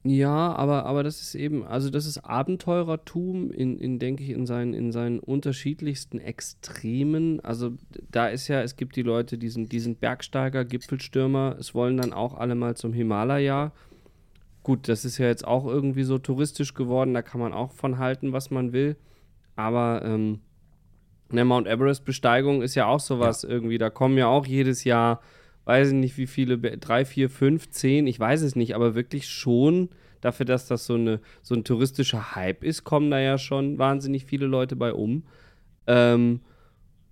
Ja, aber, aber das ist eben, also das ist Abenteurertum in, in denke ich, in seinen, in seinen unterschiedlichsten Extremen. Also da ist ja, es gibt die Leute, die sind, die sind Bergsteiger, Gipfelstürmer, es wollen dann auch alle mal zum Himalaya. Gut, das ist ja jetzt auch irgendwie so touristisch geworden, da kann man auch von halten, was man will. Aber ähm, eine Mount Everest-Besteigung ist ja auch sowas irgendwie, da kommen ja auch jedes Jahr weiß ich nicht, wie viele, drei, vier, fünf, zehn, ich weiß es nicht, aber wirklich schon dafür, dass das so, eine, so ein touristischer Hype ist, kommen da ja schon wahnsinnig viele Leute bei um. Ähm,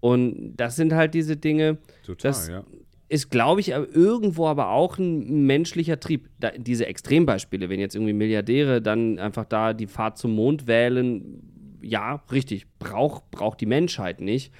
und das sind halt diese Dinge, Total, Das- ja. ist, glaube ich, irgendwo aber auch ein menschlicher Trieb. Da, diese Extrembeispiele, wenn jetzt irgendwie Milliardäre dann einfach da die Fahrt zum Mond wählen, ja, richtig, braucht brauch die Menschheit nicht.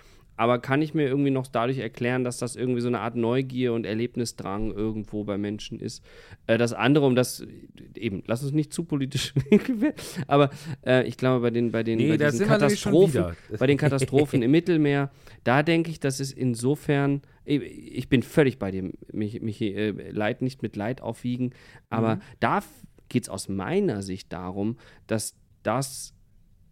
Aber kann ich mir irgendwie noch dadurch erklären, dass das irgendwie so eine Art Neugier und Erlebnisdrang irgendwo bei Menschen ist? Äh, das andere, um das eben, lass uns nicht zu politisch werden, aber äh, ich glaube, bei den, bei den, Nee, bei diesen Katastrophen, bei den Katastrophen im Mittelmeer, da denke ich, dass es insofern, ich- bin völlig bei dem, mich, mich äh, Leid nicht mit Leid aufwiegen, aber da geht es aus meiner Sicht darum, dass das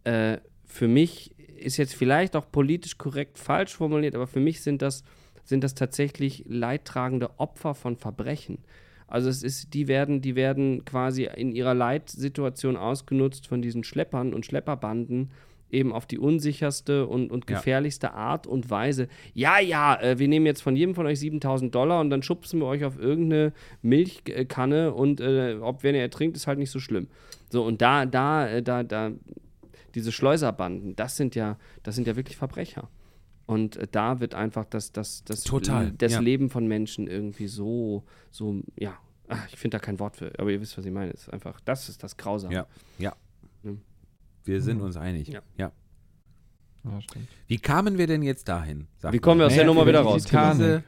äh, für mich ist jetzt vielleicht auch politisch korrekt falsch formuliert, aber für mich sind das, sind das tatsächlich leidtragende Opfer von Verbrechen. Also es ist, die werden, die werden quasi in ihrer Leitsituation ausgenutzt von diesen Schleppern und Schlepperbanden eben auf die unsicherste und, und Ja. gefährlichste Art und Weise. Ja, ja, äh, wir nehmen jetzt von jedem von euch 7000 Dollar und dann schubsen wir euch auf irgendeine Milchkanne und äh, ob wenn ihr ertrinkt, ist halt nicht so schlimm. So, und da, da, äh, da, da, diese Schleuserbanden, das sind ja, das sind ja wirklich Verbrecher. Und äh, da wird einfach das, das, das, Total, das ja. Leben von Menschen irgendwie so, so, ja, ach, ich finde da kein Wort für, aber ihr wisst, was ich meine. Es ist einfach, das ist das Grausame. Ja, ja. Hm. Wir sind uns einig. Ja. ja. Ja. Wie kamen wir denn jetzt dahin? Sag Wie kommen wir aus der Naja, Nummer über wieder die raus? Titanic.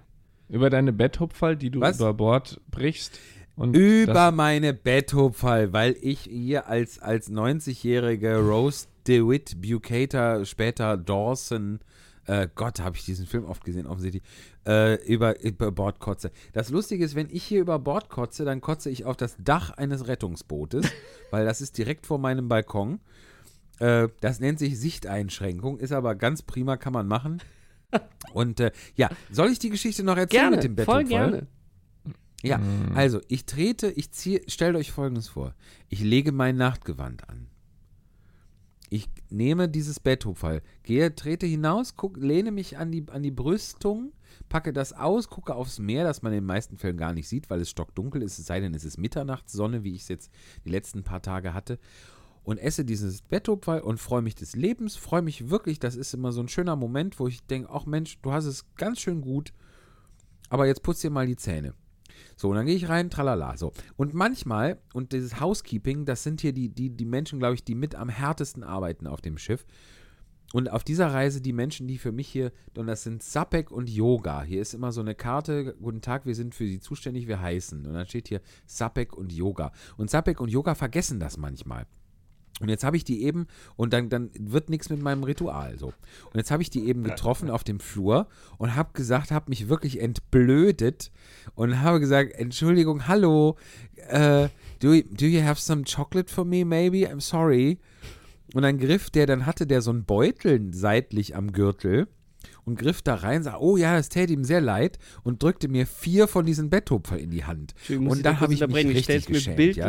Über deine Betthupferl, die du Was? über Bord brichst. Und Über meine Betthupferl, weil ich hier als, als 90-jährige Rose DeWitt Bucator, später Dawson, äh, Gott, habe ich diesen Film oft gesehen, offensichtlich, äh, über, über Bord kotze. Das Lustige ist, wenn ich hier über Bord kotze, dann kotze ich auf das Dach eines Rettungsbootes, weil das ist direkt vor meinem Balkon. Äh, das nennt sich Sichteinschränkung, ist aber ganz prima, kann man machen. Und äh, ja, soll ich die Geschichte noch erzählen Gerne, mit dem voll Betthupferl? gerne. Ja, Mhm. also ich trete, ich ziehe, stellt euch folgendes vor. Ich lege mein Nachtgewand an. Ich nehme dieses Betthupferl, gehe, trete hinaus, guck, lehne mich an die, an die Brüstung, packe das aus, gucke aufs Meer, das man in den meisten Fällen gar nicht sieht, weil es stockdunkel ist, es sei denn, es ist Mitternachtssonne, wie ich es jetzt die letzten paar Tage hatte. Und esse dieses Betthupferl und freue mich des Lebens, freue mich wirklich, das ist immer so ein schöner Moment, wo ich denke, ach Mensch, du hast es ganz schön gut, aber jetzt putz dir mal die Zähne. So, und dann gehe ich rein, tralala. So. Und manchmal, und dieses Housekeeping, das sind hier die, die, die Menschen, glaube ich, die mit am härtesten arbeiten auf dem Schiff. Und auf dieser Reise die Menschen, die für mich hier, und das sind Sapek und Yoga. Hier ist immer so eine Karte, guten Tag, wir sind für Sie zuständig, wir heißen. Und dann steht hier Sapek und Yoga. Und Sapek und Yoga vergessen das manchmal. Und jetzt habe ich die eben, und dann, dann wird nichts mit meinem Ritual so. Und jetzt habe ich die eben getroffen auf dem Flur und habe gesagt, habe mich wirklich entblödet und habe gesagt, Entschuldigung, hallo, äh, do, you- do you have some chocolate for me, maybe? I'm sorry. Und dann griff der, dann hatte der so einen Beutel seitlich am Gürtel und griff da rein, sah, oh ja, das täte ihm sehr leid und drückte mir vier von diesen Betthupfer in die Hand. Und dann habe ich mich unterbrechen. Ich richtig stell's mir geschämt, ja.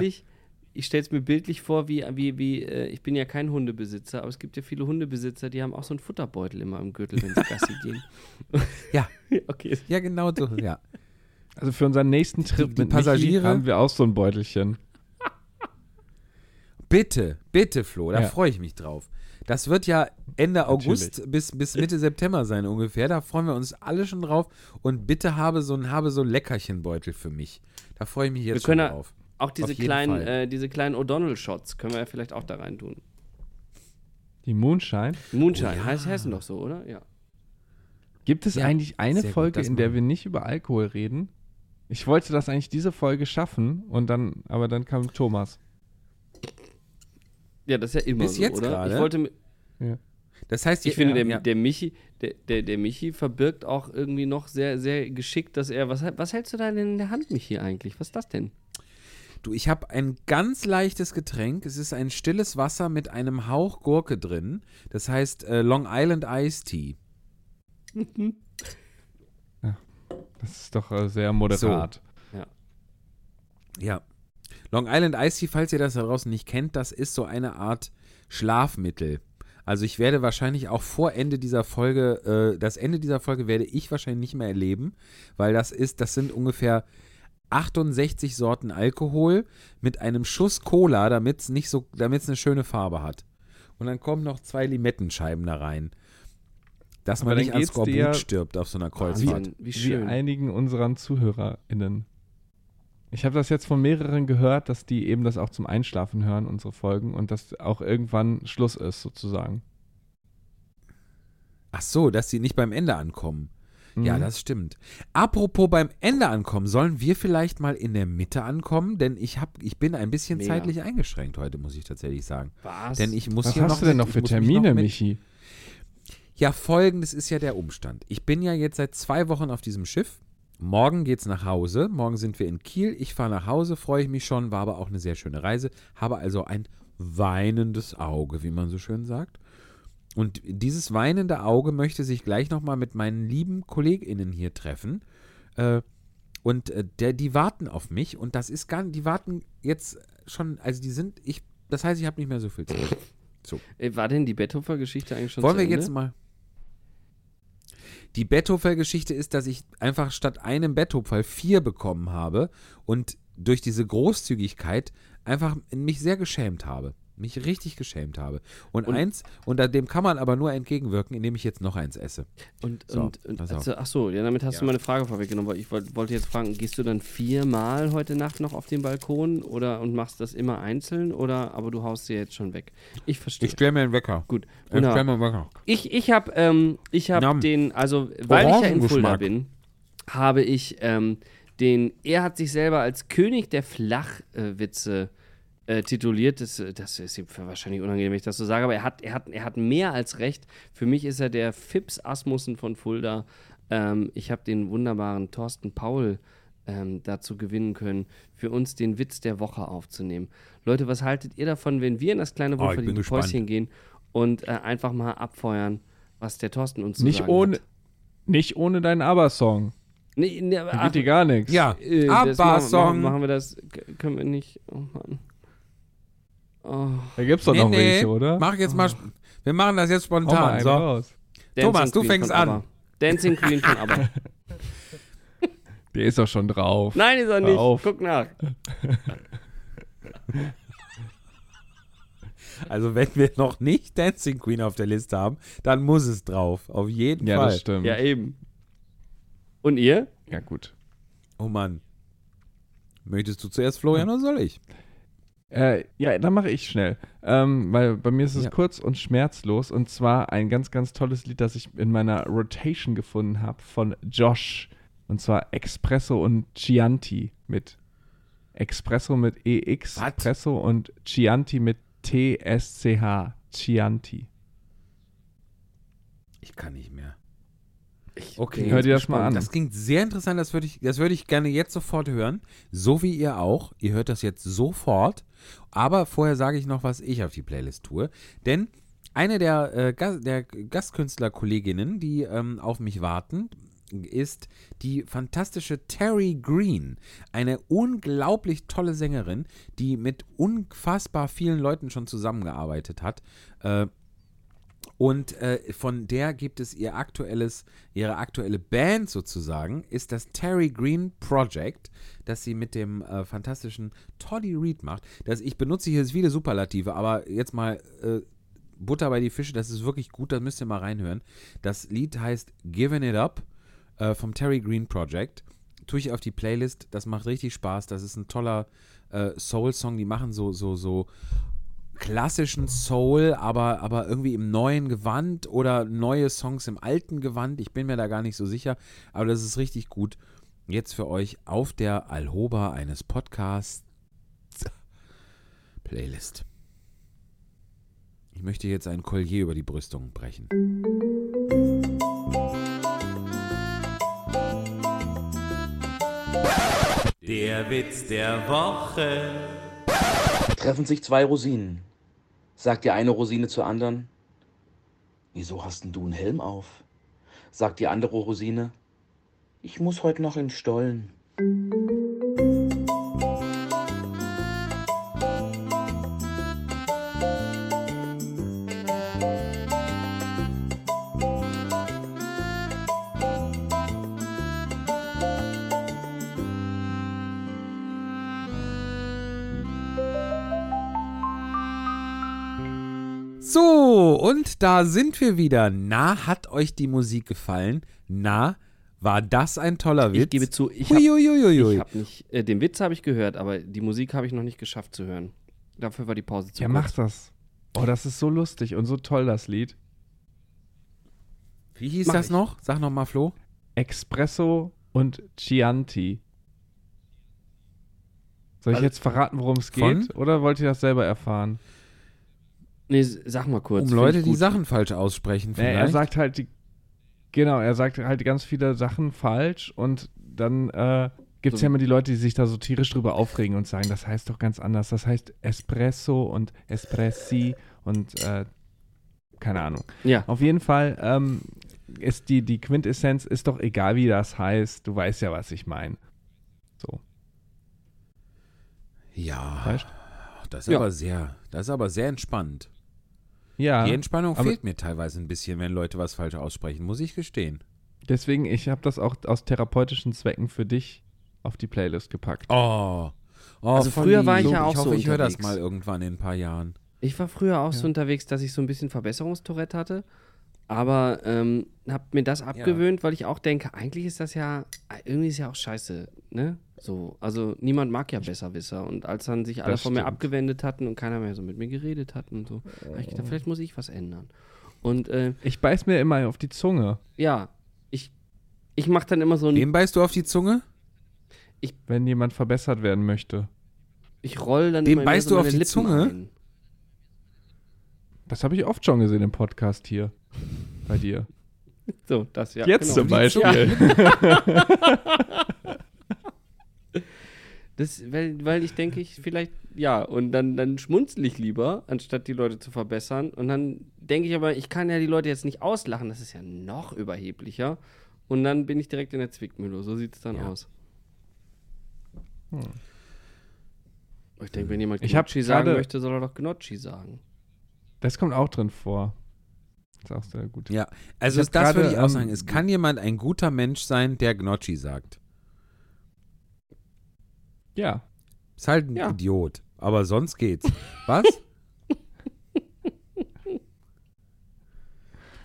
Ich stelle es mir bildlich vor, wie, wie, wie äh, ich bin ja kein Hundebesitzer, aber es gibt ja viele Hundebesitzer, die haben auch so einen Futterbeutel immer im Gürtel, wenn sie Gassi gehen. Ja. okay. Ja, genau so, ja. Also für unseren nächsten Trip die mit Passagiere- Michi haben wir auch so ein Beutelchen. Bitte, bitte, Flo, da Ja. freue ich mich drauf. Das wird ja Ende August bis, bis Mitte September sein ungefähr. Da freuen wir uns alle schon drauf. Und bitte habe so ein, habe so ein Leckerchenbeutel für mich. Da freue ich mich jetzt Wir schon drauf. Auch diese kleinen, äh, diese kleinen O'Donnell-Shots können wir ja vielleicht auch da rein tun. Die Moonshine. Moonshine, Oh ja. heißt heißen doch so, oder? Ja. Gibt es Ja, eigentlich eine gut, Folge, das in der wir nicht über Alkohol reden? Ich wollte das eigentlich diese Folge schaffen und dann, aber dann kam Thomas. Ja, das ist ja immer Bis so, jetzt oder? gerade? Ich wollte, mi- Das heißt, ich ja, finde, der, ja, der Michi, der, der, der Michi verbirgt auch irgendwie noch sehr, sehr geschickt, dass er, was, was hältst du da denn in der Hand, Michi, eigentlich? Was ist das denn? Du, ich habe ein ganz leichtes Getränk. Es ist ein stilles Wasser mit einem Hauch Gurke drin. Das heißt äh, Long Island Iced Tea. Das ist doch äh, sehr moderat. Ja. Long Island Iced Tea, falls ihr das da draußen nicht kennt, das ist so eine Art Schlafmittel. Also ich werde wahrscheinlich auch vor Ende dieser Folge, äh, das Ende dieser Folge werde ich wahrscheinlich nicht mehr erleben, weil das ist, das sind ungefähr 68 Sorten Alkohol mit einem Schuss Cola, damit es nicht so, damit es eine schöne Farbe hat. Und dann kommen noch zwei Limettenscheiben da rein. dass Aber man nicht an Skorbut ja- stirbt auf so einer Kreuzfahrt. Wie Wie schön. einigen unseren ZuhörerInnen. Ich habe das jetzt von mehreren gehört, dass die eben das auch zum Einschlafen hören, unsere Folgen, und dass auch irgendwann Schluss ist, sozusagen. Ach so, dass sie nicht beim Ende ankommen. Ja, Mhm. das stimmt. Apropos beim Ende ankommen, sollen wir vielleicht mal in der Mitte ankommen? Denn ich, hab, ich bin ein bisschen Mega. zeitlich eingeschrängt heute, muss ich tatsächlich sagen. Was? Denn ich muss Was hier hast noch du denn noch für muss mich Termine, noch Michi? Ja, folgendes ist ja der Umstand. Ich bin ja jetzt seit zwei Wochen auf diesem Schiff. Morgen geht's nach Hause. Morgen sind wir in Kiel. Ich fahre nach Hause, freue ich mich schon. War aber auch eine sehr schöne Reise. Habe also ein weinendes Auge, wie man so schön sagt. Und dieses weinende Auge möchte sich gleich nochmal mit meinen lieben KollegInnen hier treffen. Äh, und äh, der, die warten auf mich. Und das ist gar die warten jetzt schon, also die sind, ich, das heißt, ich habe nicht mehr so viel Zeit. Äh, War denn die Betthofer-Geschichte eigentlich schon Wollen wir Ende? jetzt mal. Die Betthofer-Geschichte ist, dass ich einfach statt einem Betthopferl vier bekommen habe und durch diese Großzügigkeit einfach mich sehr geschämt habe. Mich richtig geschämt habe. Und, Und- eins, und dem kann man aber nur entgegenwirken, indem ich jetzt noch eins esse. Und, So, und, und also, ach so, ja, damit hast du Ja. meine Frage vorweggenommen. weil Ich wollt, wollte jetzt fragen, gehst du dann viermal heute Nacht noch auf den Balkon oder und machst das immer einzeln oder aber du haust sie jetzt schon weg? Ich verstehe. stelle mir einen Wecker. Gut. Ich stelle mir einen Wecker. Ich, ich habe ähm, ich hab den, also weil ich ja in Fulda bin, habe ich ähm, den, er hat sich selber als König der Flachwitze äh, tituliert. Das, äh, das ist ihm wahrscheinlich unangenehm, wenn ich das so sage, aber er hat, er, hat, er hat mehr als recht. Für mich ist er der Fips Asmussen von Fulda. Ähm, ich habe den wunderbaren Thorsten Paul ähm, dazu gewinnen können, für uns den Witz der Woche aufzunehmen. Leute, was haltet ihr davon, wenn wir in das kleine Oh, bin wohlverdiente gespannt. Päuschen gehen und äh, einfach mal abfeuern, was der Thorsten uns zu Nicht sagen ohne, hat? nicht ohne deinen Aber-Song. Nee, nee, aber, Da geht dir gar nichts. Ja, äh, das machen, ABBA-Song. machen, wir das, können wir nicht, oh Mann. Oh, Da gibt's doch noch welche, oder? Mach jetzt mal. Wir machen das jetzt spontan. einen So. raus. Thomas, du fängst an. ABBA. Dancing Queen von ABBA. Der ist doch schon drauf. Nein, ist er nicht. auf. Guck nach. Also, wenn wir noch nicht Dancing Queen auf der Liste haben, dann muss es drauf. Auf jeden Ja, Fall. das stimmt. Ja, eben. Und ihr? Ja, gut. Oh Mann. Möchtest du zuerst, Florian, oder soll ich? Äh, ja, dann mache ich schnell. Ähm, weil bei mir ist es Ja. kurz und schmerzlos. Und zwar ein ganz, ganz tolles Lied, das ich in meiner Rotation gefunden habe von Josh. Und zwar Espresso und Chianti mit Espresso mit EX, Was? Espresso und Chianti mit TSCH. Chianti. Ich kann nicht mehr. Ich Okay. Hör dir das mal an. Das klingt sehr interessant, das würde ich, das würde ich gerne jetzt sofort hören. So wie ihr auch. Ihr hört das jetzt sofort. Aber vorher sage ich noch, was ich auf die Playlist tue. Denn eine der, äh, Ga der Gastkünstler-Kolleginnen, die ähm, auf mich warten, ist die fantastische Terry Green. Eine unglaublich tolle Sängerin, die mit unfassbar vielen Leuten schon zusammengearbeitet hat. Äh, und äh, von der gibt es ihr aktuelles, ihre aktuelle Band sozusagen, ist das Terry Green Project, das sie mit dem äh, fantastischen Toddy Reed macht. Das, ich benutze hier viele Superlative, aber jetzt mal äh, Butter bei die Fische, das ist wirklich gut, da müsst ihr mal reinhören. Das Lied heißt Giving It Up äh, vom Terry Green Project. Tue ich auf die Playlist, das macht richtig Spaß, das ist ein toller äh, Soul-Song, die machen so, so, so klassischen Soul, aber, aber irgendwie im neuen Gewand oder neue Songs im alten Gewand. Ich bin mir da gar nicht so sicher, aber das ist richtig gut. Jetzt für euch auf der Alhoba eines Podcasts Playlist. Ich möchte jetzt ein Collier über die Brüstung brechen. Der Witz der Woche. Treffen sich zwei Rosinen. Sagt die eine Rosine zur anderen, wieso hast denn du einen Helm auf? Sagt die andere Rosine, ich muss heute noch in den Stollen. Da sind wir wieder. Na, hat euch die Musik gefallen? Na, war das ein toller Witz? Ich gebe zu, ich habe hab nicht, äh, den Witz habe ich gehört, aber die Musik habe ich noch nicht geschafft zu hören. Dafür war die Pause zu Ja, kurz. mach das. Oh, das ist so lustig und so toll, das Lied. Wie hieß Mach das ich. noch? Sag noch mal, Flo. Espresso und Chianti. Soll ich Also- jetzt verraten, worum es Von? geht? Oder wollt ihr das selber erfahren? Nee, sag mal kurz. Um Leute, die. Sachen falsch aussprechen Nee, vielleicht. er sagt halt die. Genau, er sagt halt ganz viele Sachen falsch und dann äh, gibt es So- ja immer die Leute, die sich da so tierisch drüber aufregen und sagen, das heißt doch ganz anders. Das heißt Espresso und Espressi und äh, keine Ahnung. Ja, Auf jeden Fall ähm, ist die, die Quintessenz, ist doch egal, wie das heißt. Du weißt ja, was ich meine. So, ja, weißt das ist Ja. aber sehr, das ist aber sehr entspannt. Ja, Die Entspannung fehlt mir teilweise ein bisschen, wenn Leute was falsch aussprechen, muss ich gestehen. deswegen, ich habe das auch aus therapeutischen Zwecken für dich auf die Playlist gepackt. Oh. oh Also früher war ich ja auch Ich hoffe, so ich höre das mal irgendwann in ein paar Jahren. ich war früher auch so Ja. unterwegs, dass ich so ein bisschen Verbesserungstourette hatte. Aber ähm, habe mir das abgewöhnt, weil ich auch denke, eigentlich ist das ja, irgendwie ist ja auch scheiße, ne? So, also niemand mag ja Besserwisser. Und als dann sich alle Das von mir stimmt. abgewendet hatten und keiner mehr so mit mir geredet hat und so, habe ich gedacht, vielleicht muss ich was ändern. Und äh, Ich beiß mir immer auf die Zunge, ja, ich, ich mache dann immer so ein, Wem beißt du auf die Zunge? wenn jemand verbessert werden möchte. ich roll dann Wem immer mehr beißt so du auf meine die Lippen Zunge? Ein. Das habe ich oft schon gesehen im Podcast hier. Bei dir. So, das ja. Jetzt genau. zum Beispiel. Das, weil, weil ich denke, ich vielleicht, ja, und dann, dann schmunzel ich lieber, anstatt die Leute zu verbessern. Und dann denke ich aber, ich kann ja die Leute jetzt nicht auslachen, das ist ja noch überheblicher. Und dann bin ich direkt in der Zwickmühle. So sieht es dann Ja. aus. Ich denke, wenn jemand Gnocchi sagen möchte, soll er doch Gnocchi sagen. Das kommt auch drin vor. Das ist auch sehr gut. Ja, also das würde ich auch ähm, sagen. Es kann jemand ein guter Mensch sein, der Gnocchi sagt. Ja. Ist halt ein Ja. Idiot. Aber sonst geht's. Was?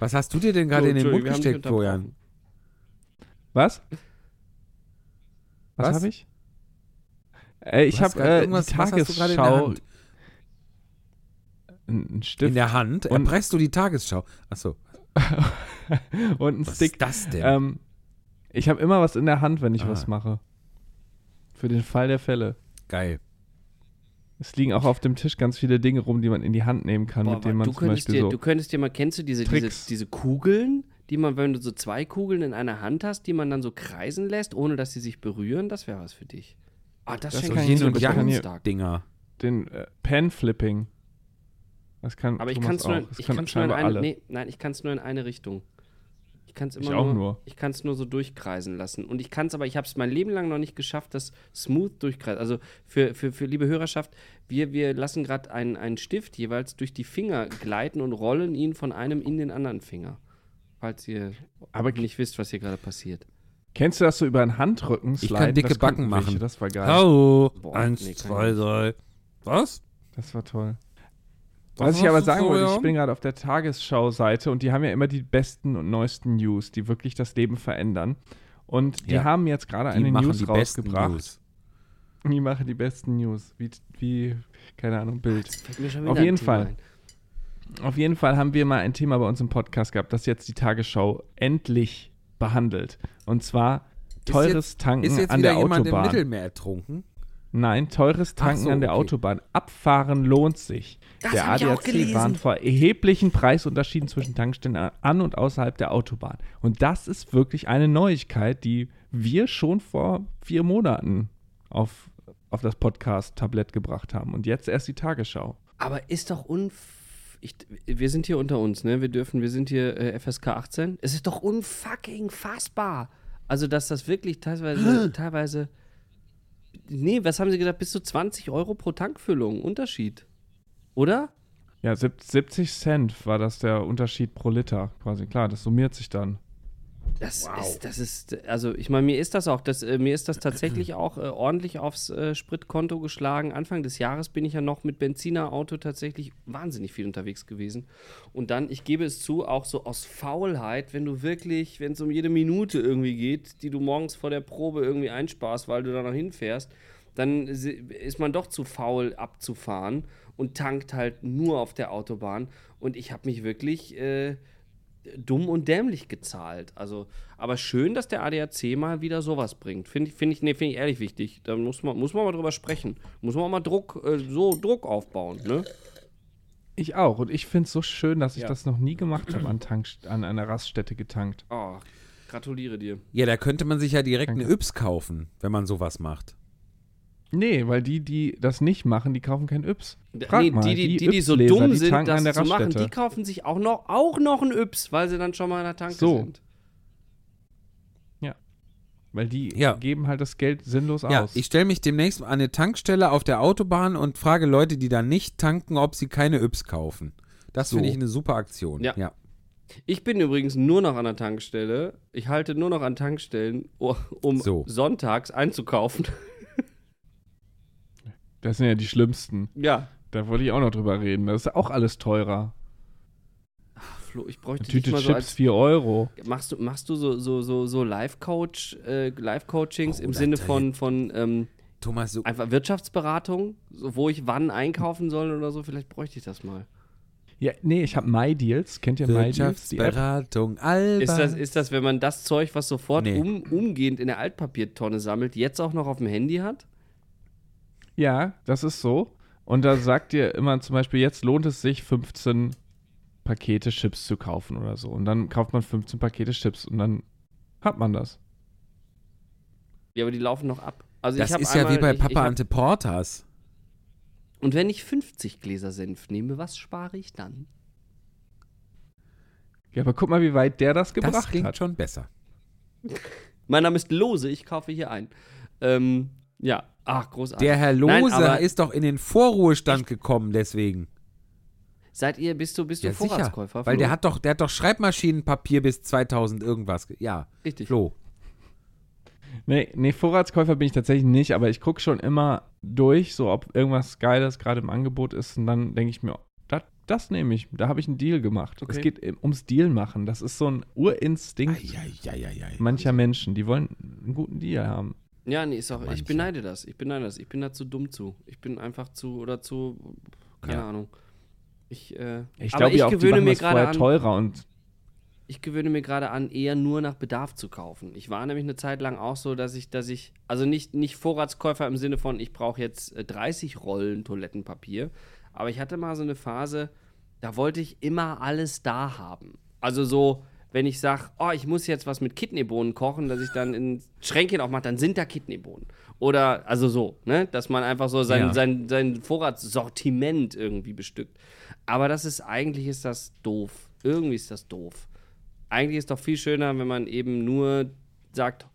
Was hast du dir denn gerade So, in den Mund gesteckt, Florian? Was? Was, Was? habe ich? Äh, ich habe äh, die was Tagesschau. Hand? Ein Stift In der Hand? Und- Erpresst du die Tagesschau? Achso, und ein was Stick. ist das denn? Ähm, ich habe immer was in der Hand, wenn ich Ah. was mache. Für den Fall der Fälle. Geil. Es liegen auch auf dem Tisch ganz viele Dinge rum, die man in die Hand nehmen kann, Boah, mit denen man du zum könntest Beispiel dir, so. du könntest dir mal, kennst du diese, diese, Tricks. diese Kugeln, die man, wenn du so zwei Kugeln in einer Hand hast, die man dann so kreisen lässt, ohne dass sie sich berühren, das wäre was für dich. Ah, das, Das schenke kann ich ich dir nur zum ich kann hier- Geburtstag. Dinger. den äh, Pen-Flipping. Das kann Aber ich Thomas kann es nur, ich nur in eine, nee, nein, ich kann es nur in eine Richtung. Ich kann es immer Ich auch nur, nur. ich kann es nur so durchkreisen lassen. Und ich kann es aber, ich habe es mein Leben lang noch nicht geschafft, das smooth durchkreisen. Also für, für, für liebe Hörerschaft, wir, wir lassen gerade einen, einen Stift jeweils durch die Finger gleiten und rollen ihn von einem in den anderen Finger. Falls ihr Aber nicht wisst, was hier gerade passiert. Kennst du das so über den Handrücken Ich sliden? kann dicke Das Backen welche, machen. Das war geil. Hallo. Boah, Eins, nee, zwei, ich drei. Was? Das war toll. Was Was ich aber sagen wollte, ich Florian? bin gerade auf der Tagesschau-Seite und die haben ja immer die besten und neuesten News, die wirklich das Leben verändern. Und die Ja. haben jetzt gerade eine machen News die besten rausgebracht. News. Die machen die besten News, wie, wie keine Ahnung, Bild. Jetzt fällt mir schon Auf jeden Fall. ein. Auf jeden Fall haben wir mal ein Thema bei uns im Podcast gehabt, das jetzt die Tagesschau endlich behandelt. Und zwar teures Tanken Ist jetzt an wieder der jemand im Autobahn. Mittelmeer ertrunken? Nein, teures Tanken so, an der okay. Autobahn. Abfahren lohnt sich. Das der ADAC warnt vor erheblichen Preisunterschieden zwischen Tankstellen an und außerhalb der Autobahn. Und das ist wirklich eine Neuigkeit, die wir schon vor vier Monaten auf, auf das Podcast-Tablett gebracht haben. Und jetzt erst die Tagesschau. Aber ist doch unf... Ich, wir sind hier unter uns, ne? Wir dürfen, wir sind hier äh, FSK 18. Es ist doch unfucking fassbar. Also, dass das wirklich teilweise, teilweise. Nee, was haben sie gesagt? Bis zu 20 Euro pro Tankfüllung. Unterschied. Oder? Ja, sieb- 70 Cent war das der Unterschied pro Liter quasi. Klar, das summiert sich dann. Das ist, das ist, also ich meine, mir ist das auch, das, äh, mir ist das tatsächlich auch äh, ordentlich aufs äh, Spritkonto geschlagen. Anfang des Jahres bin ich ja noch mit Benzinerauto tatsächlich wahnsinnig viel unterwegs gewesen. Und dann, ich gebe es zu, auch so aus Faulheit, wenn du wirklich, wenn es um jede Minute irgendwie geht, die du morgens vor der Probe irgendwie einsparst, weil du da noch hinfährst, dann ist man doch zu faul abzufahren und tankt halt nur auf der Autobahn. Und ich habe mich wirklich äh, dumm und dämlich gezahlt. Also, aber schön, dass der ADAC mal wieder sowas bringt. Finde ich, finde ich, nee, finde ich ehrlich wichtig. Da muss man, muss man mal drüber sprechen. Muss man auch mal Druck, äh, so Druck aufbauen, ne? Ich auch. Und ich finde es so schön, dass ich Ja. das noch nie gemacht habe, an, Tank, an einer Raststätte getankt. Oh, gratuliere dir. Ja, da könnte man sich ja direkt Danke. eine Yps kaufen, wenn man sowas macht. Nee, weil die, die das nicht machen, die kaufen kein Yps. Frag nee, mal, die, die, die, die so dumm die sind, tanken das an der zu machen, die kaufen sich auch noch, auch noch ein Yps, weil sie dann schon mal in der Tanke So. sind. Weil die Ja. geben halt das Geld sinnlos Ja, aus. ich stelle mich demnächst an eine Tankstelle auf der Autobahn und frage Leute, die da nicht tanken, ob sie keine Yps kaufen. Das So. finde ich eine super Aktion. Ja. ja. Ich bin übrigens nur noch an der Tankstelle. Ich halte nur noch an Tankstellen, um So. sonntags einzukaufen. das sind ja die schlimmsten. ja. Da wollte ich auch noch drüber reden. Das ist auch alles teurer. Flo, ich bräuchte Eine Tüte mal so Chips als 4 Euro. Machst du, machst du so, so, so, so Live-Coach, äh, Live-Coachings Oh, im Sinne von, von ähm, Thomas, so, einfach Wirtschaftsberatung, so, wo ich wann einkaufen soll oder so? Vielleicht bräuchte ich das mal. Ja, nee, ich habe MyDeals. Kennt ihr MyDeals? Wirtschaftsberatung, Alba. Ist das, ist das, wenn man das Zeug, was sofort Nee. um, umgehend in der Altpapiertonne sammelt, jetzt auch noch auf dem Handy hat? Ja, das ist so. Und da sagt ihr immer zum Beispiel, jetzt lohnt es sich, 15 Pakete Chips zu kaufen oder so. Und dann kauft man 15 Pakete Chips und dann hat man das. Ja, aber die laufen noch ab. Also das ich ist ja wie einmal- bei ich, ich Papa hab, Ante Portas. Und wenn ich 50 Gläser Senf nehme, was spare ich dann? Ja, aber guck mal, wie weit der das gebracht Das klingt hat. schon besser. Mein Name ist Lose, ich kaufe hier ein. Ähm, ja, ach, großartig. Der Herr Nein, Lose aber ist doch in den Vorruhestand gekommen, deswegen. Seid ihr, bist du, bist du Ja, sicher. Vorratskäufer? Weil Flo? der hat doch, der hat doch Schreibmaschinenpapier bis 2000 irgendwas. ge- Ja, Richtig. Flo. Nee, nee, Vorratskäufer bin ich tatsächlich nicht, aber ich gucke schon immer durch, so ob irgendwas Geiles gerade im Angebot ist. Und dann denke ich mir, das, das nehme ich. Da habe ich einen Deal gemacht. Okay. Es geht ums Deal machen. Das ist so ein Urinstinkt Eieieiei. mancher Menschen. Die wollen einen guten Deal haben. Ja, nee, ist auch, Manche. ich beneide das. Ich beneide das. Ich bin da zu dumm zu. Ich bin einfach zu, oder zu, keine Ja. Ahnung. Ich, äh, Ich glaube ich ja auch, die gewöhne machen mir gerade teurer und ich gewöhne mir gerade an, eher nur nach Bedarf zu kaufen. Ich war nämlich eine Zeit lang auch so, dass ich, dass ich, also nicht, nicht Vorratskäufer im Sinne von, ich brauche jetzt äh, 30 Rollen Toilettenpapier, aber ich hatte mal so eine Phase, da wollte ich immer alles da haben. Also so, wenn ich sage, oh, ich muss jetzt was mit Kidneybohnen kochen, dass ich dann in Schränkchen aufmache, dann sind da Kidneybohnen. Oder, also so, ne, dass man einfach so sein, Ja. sein, sein Vorratssortiment irgendwie bestückt. Aber das ist, eigentlich ist das doof. Irgendwie ist das doof. Eigentlich ist doch viel schöner, wenn man eben nur sagt,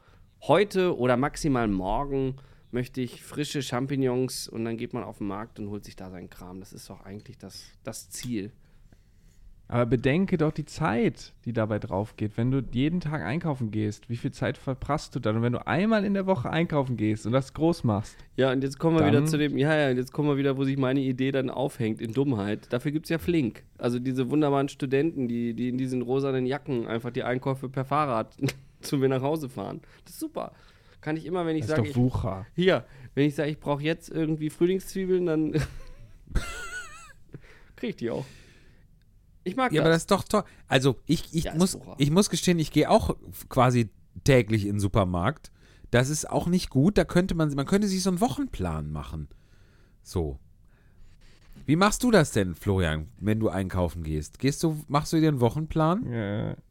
heute oder maximal morgen möchte ich frische Champignons und dann geht man auf den Markt und holt sich da seinen Kram. Das ist doch eigentlich das, das Ziel. Aber bedenke doch die Zeit, die dabei drauf geht. Wenn du jeden Tag einkaufen gehst, wie viel Zeit verprasst du dann? Und wenn du einmal in der Woche einkaufen gehst und das groß machst, Ja, und jetzt kommen wir wieder zu dem, ja, ja, und jetzt kommen wir wieder, wo sich meine Idee dann aufhängt, in Dummheit. Dafür gibt es ja Flink. Also diese wunderbaren Studenten, die, die in diesen rosanen Jacken einfach die Einkäufe per Fahrrad zu mir nach Hause fahren. Das ist super. Kann ich immer, wenn ich das ist sage, doch ich, Wucher. hier, wenn ich sage, ich brauche jetzt irgendwie Frühlingszwiebeln, dann kriege ich die auch. Ich mag Ja, aber das. das ist doch toll. Also ich, ich, Ja, muss, ich muss gestehen, ich gehe auch quasi täglich in den Supermarkt. Das ist auch nicht gut. Da könnte man, man könnte sich so einen Wochenplan machen. So. Wie machst du das denn, Florian, wenn du einkaufen gehst? Gehst du, machst du dir einen Wochenplan? Ja.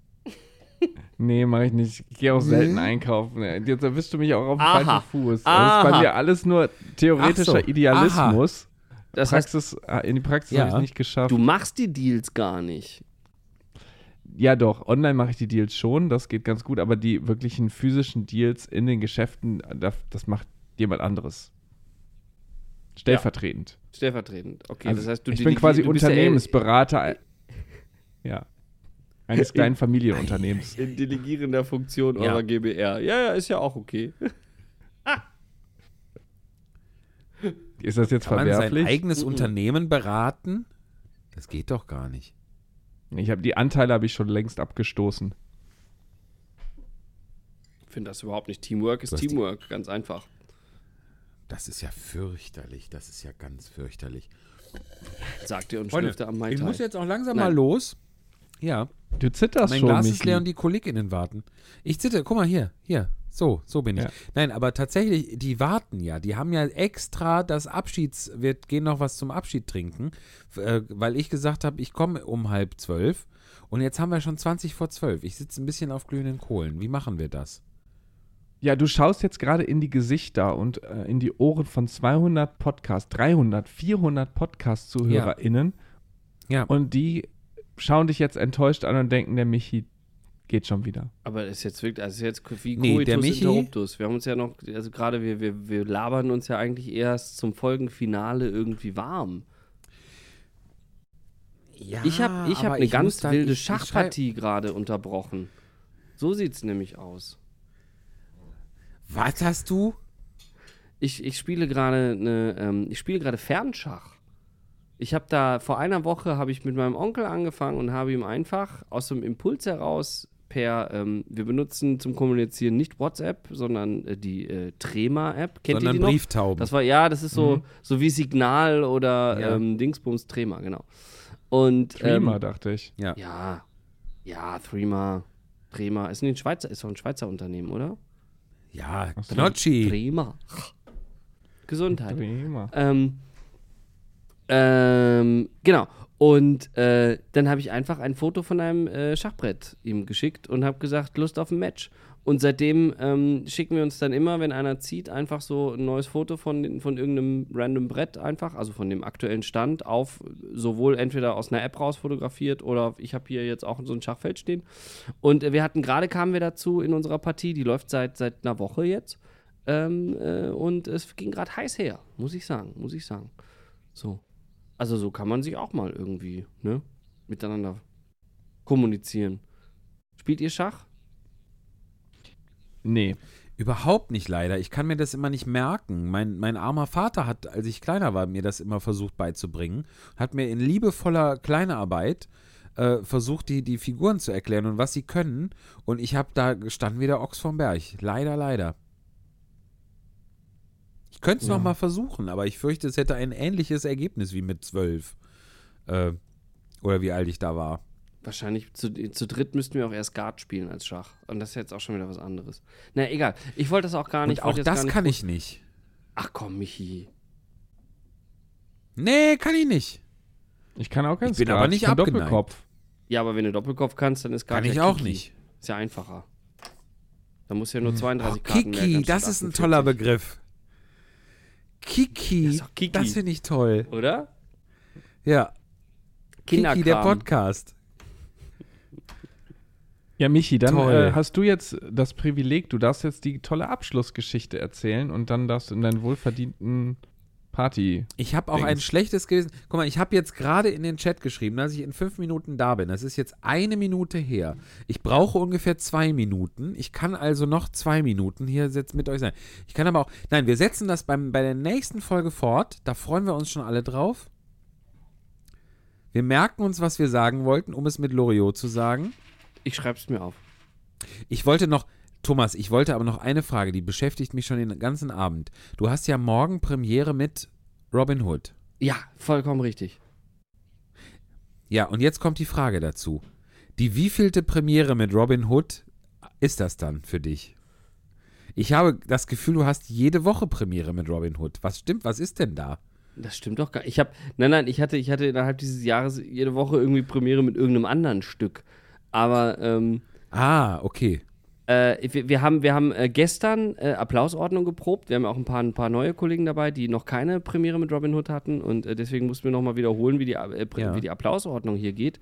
Nee, mache ich nicht. Ich gehe auch selten Nee? einkaufen. Jetzt erwischst du mich auch auf dem Aha. falschen Fuß. Das ist Aha. bei mir alles nur theoretischer so. Idealismus. Das heißt, Praxis, äh, in die Praxis Ja. habe ich nicht geschafft. du machst die Deals gar nicht. Ja, doch. Online mache ich die Deals schon. Das geht ganz gut. Aber die wirklichen physischen Deals in den Geschäften, das, macht jemand anderes. Stellvertretend. Stellvertretend. Okay, Also das heißt, du ich bin quasi der- Unternehmensberater. Ja. Eines kleinen Familienunternehmens. In delegierender Funktion Ja. eurer GBR. Ja, ja, ist ja auch okay. Ist das jetzt Kann man sein verwerflich? eigenes Mhm. Unternehmen beraten? Das geht doch gar nicht. Ich habe die Anteile habe ich schon längst abgestoßen. Ich finde das überhaupt nicht. Teamwork ist hast die- Teamwork, ganz einfach. Das ist ja fürchterlich. Das ist ja ganz fürchterlich. Sagt ihr und schlürfte am Mai ich muss jetzt auch langsam Nein. mal los. Ja, Du zitterst mein schon, Glas Michi. ist leer und die KollegInnen warten. Ich zitter, guck mal hier, hier. So, so bin ich. Ja. Nein, aber tatsächlich, die warten ja. Die haben ja extra das Abschieds... Wir gehen noch was zum Abschied trinken, äh, weil ich gesagt habe, ich komme um halb zwölf. Und jetzt haben wir schon 20 vor zwölf. Ich sitze ein bisschen auf glühenden Kohlen. Wie machen wir das? Ja, du schaust jetzt gerade in die Gesichter und äh, in die Ohren von 200 Podcast, 300, 400 Podcast-ZuhörerInnen Ja. und die schauen dich jetzt enttäuscht an und denken, der Michi geht schon wieder. Aber ist jetzt wirklich, also ist jetzt wie Nee, der Coitus Michi- Interruptus. Wir haben uns ja noch, also gerade wir, wir, wir labern uns ja eigentlich erst zum Folgenfinale irgendwie warm. ja ich habe ich hab eine muss ganz dann- wilde ich- ich Schachpartie gerade unterbrochen. So sieht es nämlich aus. Was hast du? Ich, ich spiele gerade eine, ähm, ich spiele gerade Fernschach. Ich habe da vor einer Woche habe ich mit meinem Onkel angefangen und habe ihm einfach aus dem Impuls heraus per, ähm, wir benutzen zum Kommunizieren nicht WhatsApp, sondern äh, die äh, Trema-App. Kennt Sondern ihr die noch? Brieftauben. Das war, ja, das ist so, so wie Signal oder Ja. ähm, Dingsbums Trema, genau. Und Prima, ähm, dachte ich. ja. ja, ja, Threema, Trema, ist ein Schweizer, ist doch ein Schweizer Unternehmen, oder? Ja. Knocci. Trema. Gesundheit. Prima. Ähm, ähm, genau. Und äh, dann habe ich einfach ein Foto von einem äh, Schachbrett ihm geschickt und habe gesagt, Lust auf ein Match. Und seitdem ähm, schicken wir uns dann immer, wenn einer zieht, einfach so ein neues Foto von, von irgendeinem random Brett einfach, also von dem aktuellen Stand, auf sowohl entweder aus einer App raus fotografiert oder ich habe hier jetzt auch so ein Schachfeld stehen. Und wir hatten gerade kamen wir dazu in unserer Partie, die läuft seit, seit einer Woche jetzt. Ähm, äh, und es ging gerade heiß her, muss ich sagen, muss ich sagen. So. Also so kann man sich auch mal irgendwie, ne, miteinander kommunizieren. Spielt ihr Schach? Nee. Überhaupt nicht leider. Ich kann mir das immer nicht merken. Mein, mein armer Vater hat, als ich kleiner war, mir das immer versucht beizubringen. Hat mir in liebevoller Kleinarbeit äh, versucht, die, die Figuren zu erklären und was sie können. Und ich habe da gestanden wie der Ochs vom Berg. Leider, leider. Könnte es Ja. noch mal versuchen, aber ich fürchte, es hätte ein ähnliches Ergebnis wie mit zwölf. Äh, oder wie alt ich da war. Wahrscheinlich zu, zu dritt müssten wir auch erst Guard spielen als Schach. Und das ist jetzt auch schon wieder was anderes. Na, egal. Ich wollte das auch gar nicht. Und auch das nicht kann ich nicht. Ach komm, Michi. Nee, kann ich nicht. Ich kann auch kein Ich bin Skat. aber nicht Ich bin abgeneigt. Doppelkopf. Ja, aber wenn du Doppelkopf kannst, dann ist Guard Kann ich ja auch Kiki. nicht. Ist ja einfacher. Da muss ja nur Oh, 32 Karten merken, Kiki, anstatt das ist ein 48. toller Begriff. Kiki, Das Kiki. das finde ich toll. Oder? Ja, Kiki, der Kinderkram. Podcast. Ja, Michi, dann äh, hast du jetzt das Privileg, du darfst jetzt die tolle Abschlussgeschichte erzählen und dann darfst du in deinen wohlverdienten Party. Ich habe auch Dings. ein schlechtes Gewissen. Guck mal, ich habe jetzt gerade in den Chat geschrieben, dass ich in fünf Minuten da bin. Das ist jetzt eine Minute her. Ich brauche ungefähr zwei Minuten. Ich kann also noch zwei Minuten hier jetzt mit euch sein. Ich kann aber auch. Nein, wir setzen das beim, bei der nächsten Folge fort. Da freuen wir uns schon alle drauf. Wir merken uns, was wir sagen wollten, um es mit Loriot zu sagen. Ich schreib's mir auf. Ich wollte noch, Thomas, ich wollte aber noch eine Frage, die beschäftigt mich schon den ganzen Abend. Du hast ja morgen Premiere mit Robin Hood. Ja, vollkommen richtig. Ja, und jetzt kommt die Frage dazu. Die wievielte Premiere mit Robin Hood ist das dann für dich? Ich habe das Gefühl, du hast jede Woche Premiere mit Robin Hood. Was stimmt? Was ist denn da? Das stimmt doch gar nicht. Ich habe, nein, nein, ich hatte, ich hatte innerhalb dieses Jahres jede Woche irgendwie Premiere mit irgendeinem anderen Stück. Aber ähm, Ah, okay. Äh, wir, wir haben, wir haben äh, gestern äh, Applausordnung geprobt. Wir haben auch ein paar, ein paar neue Kollegen dabei, die noch keine Premiere mit Robin Hood hatten. Und äh, deswegen mussten wir nochmal wiederholen, wie die, äh, Ja. wie die Applausordnung hier geht.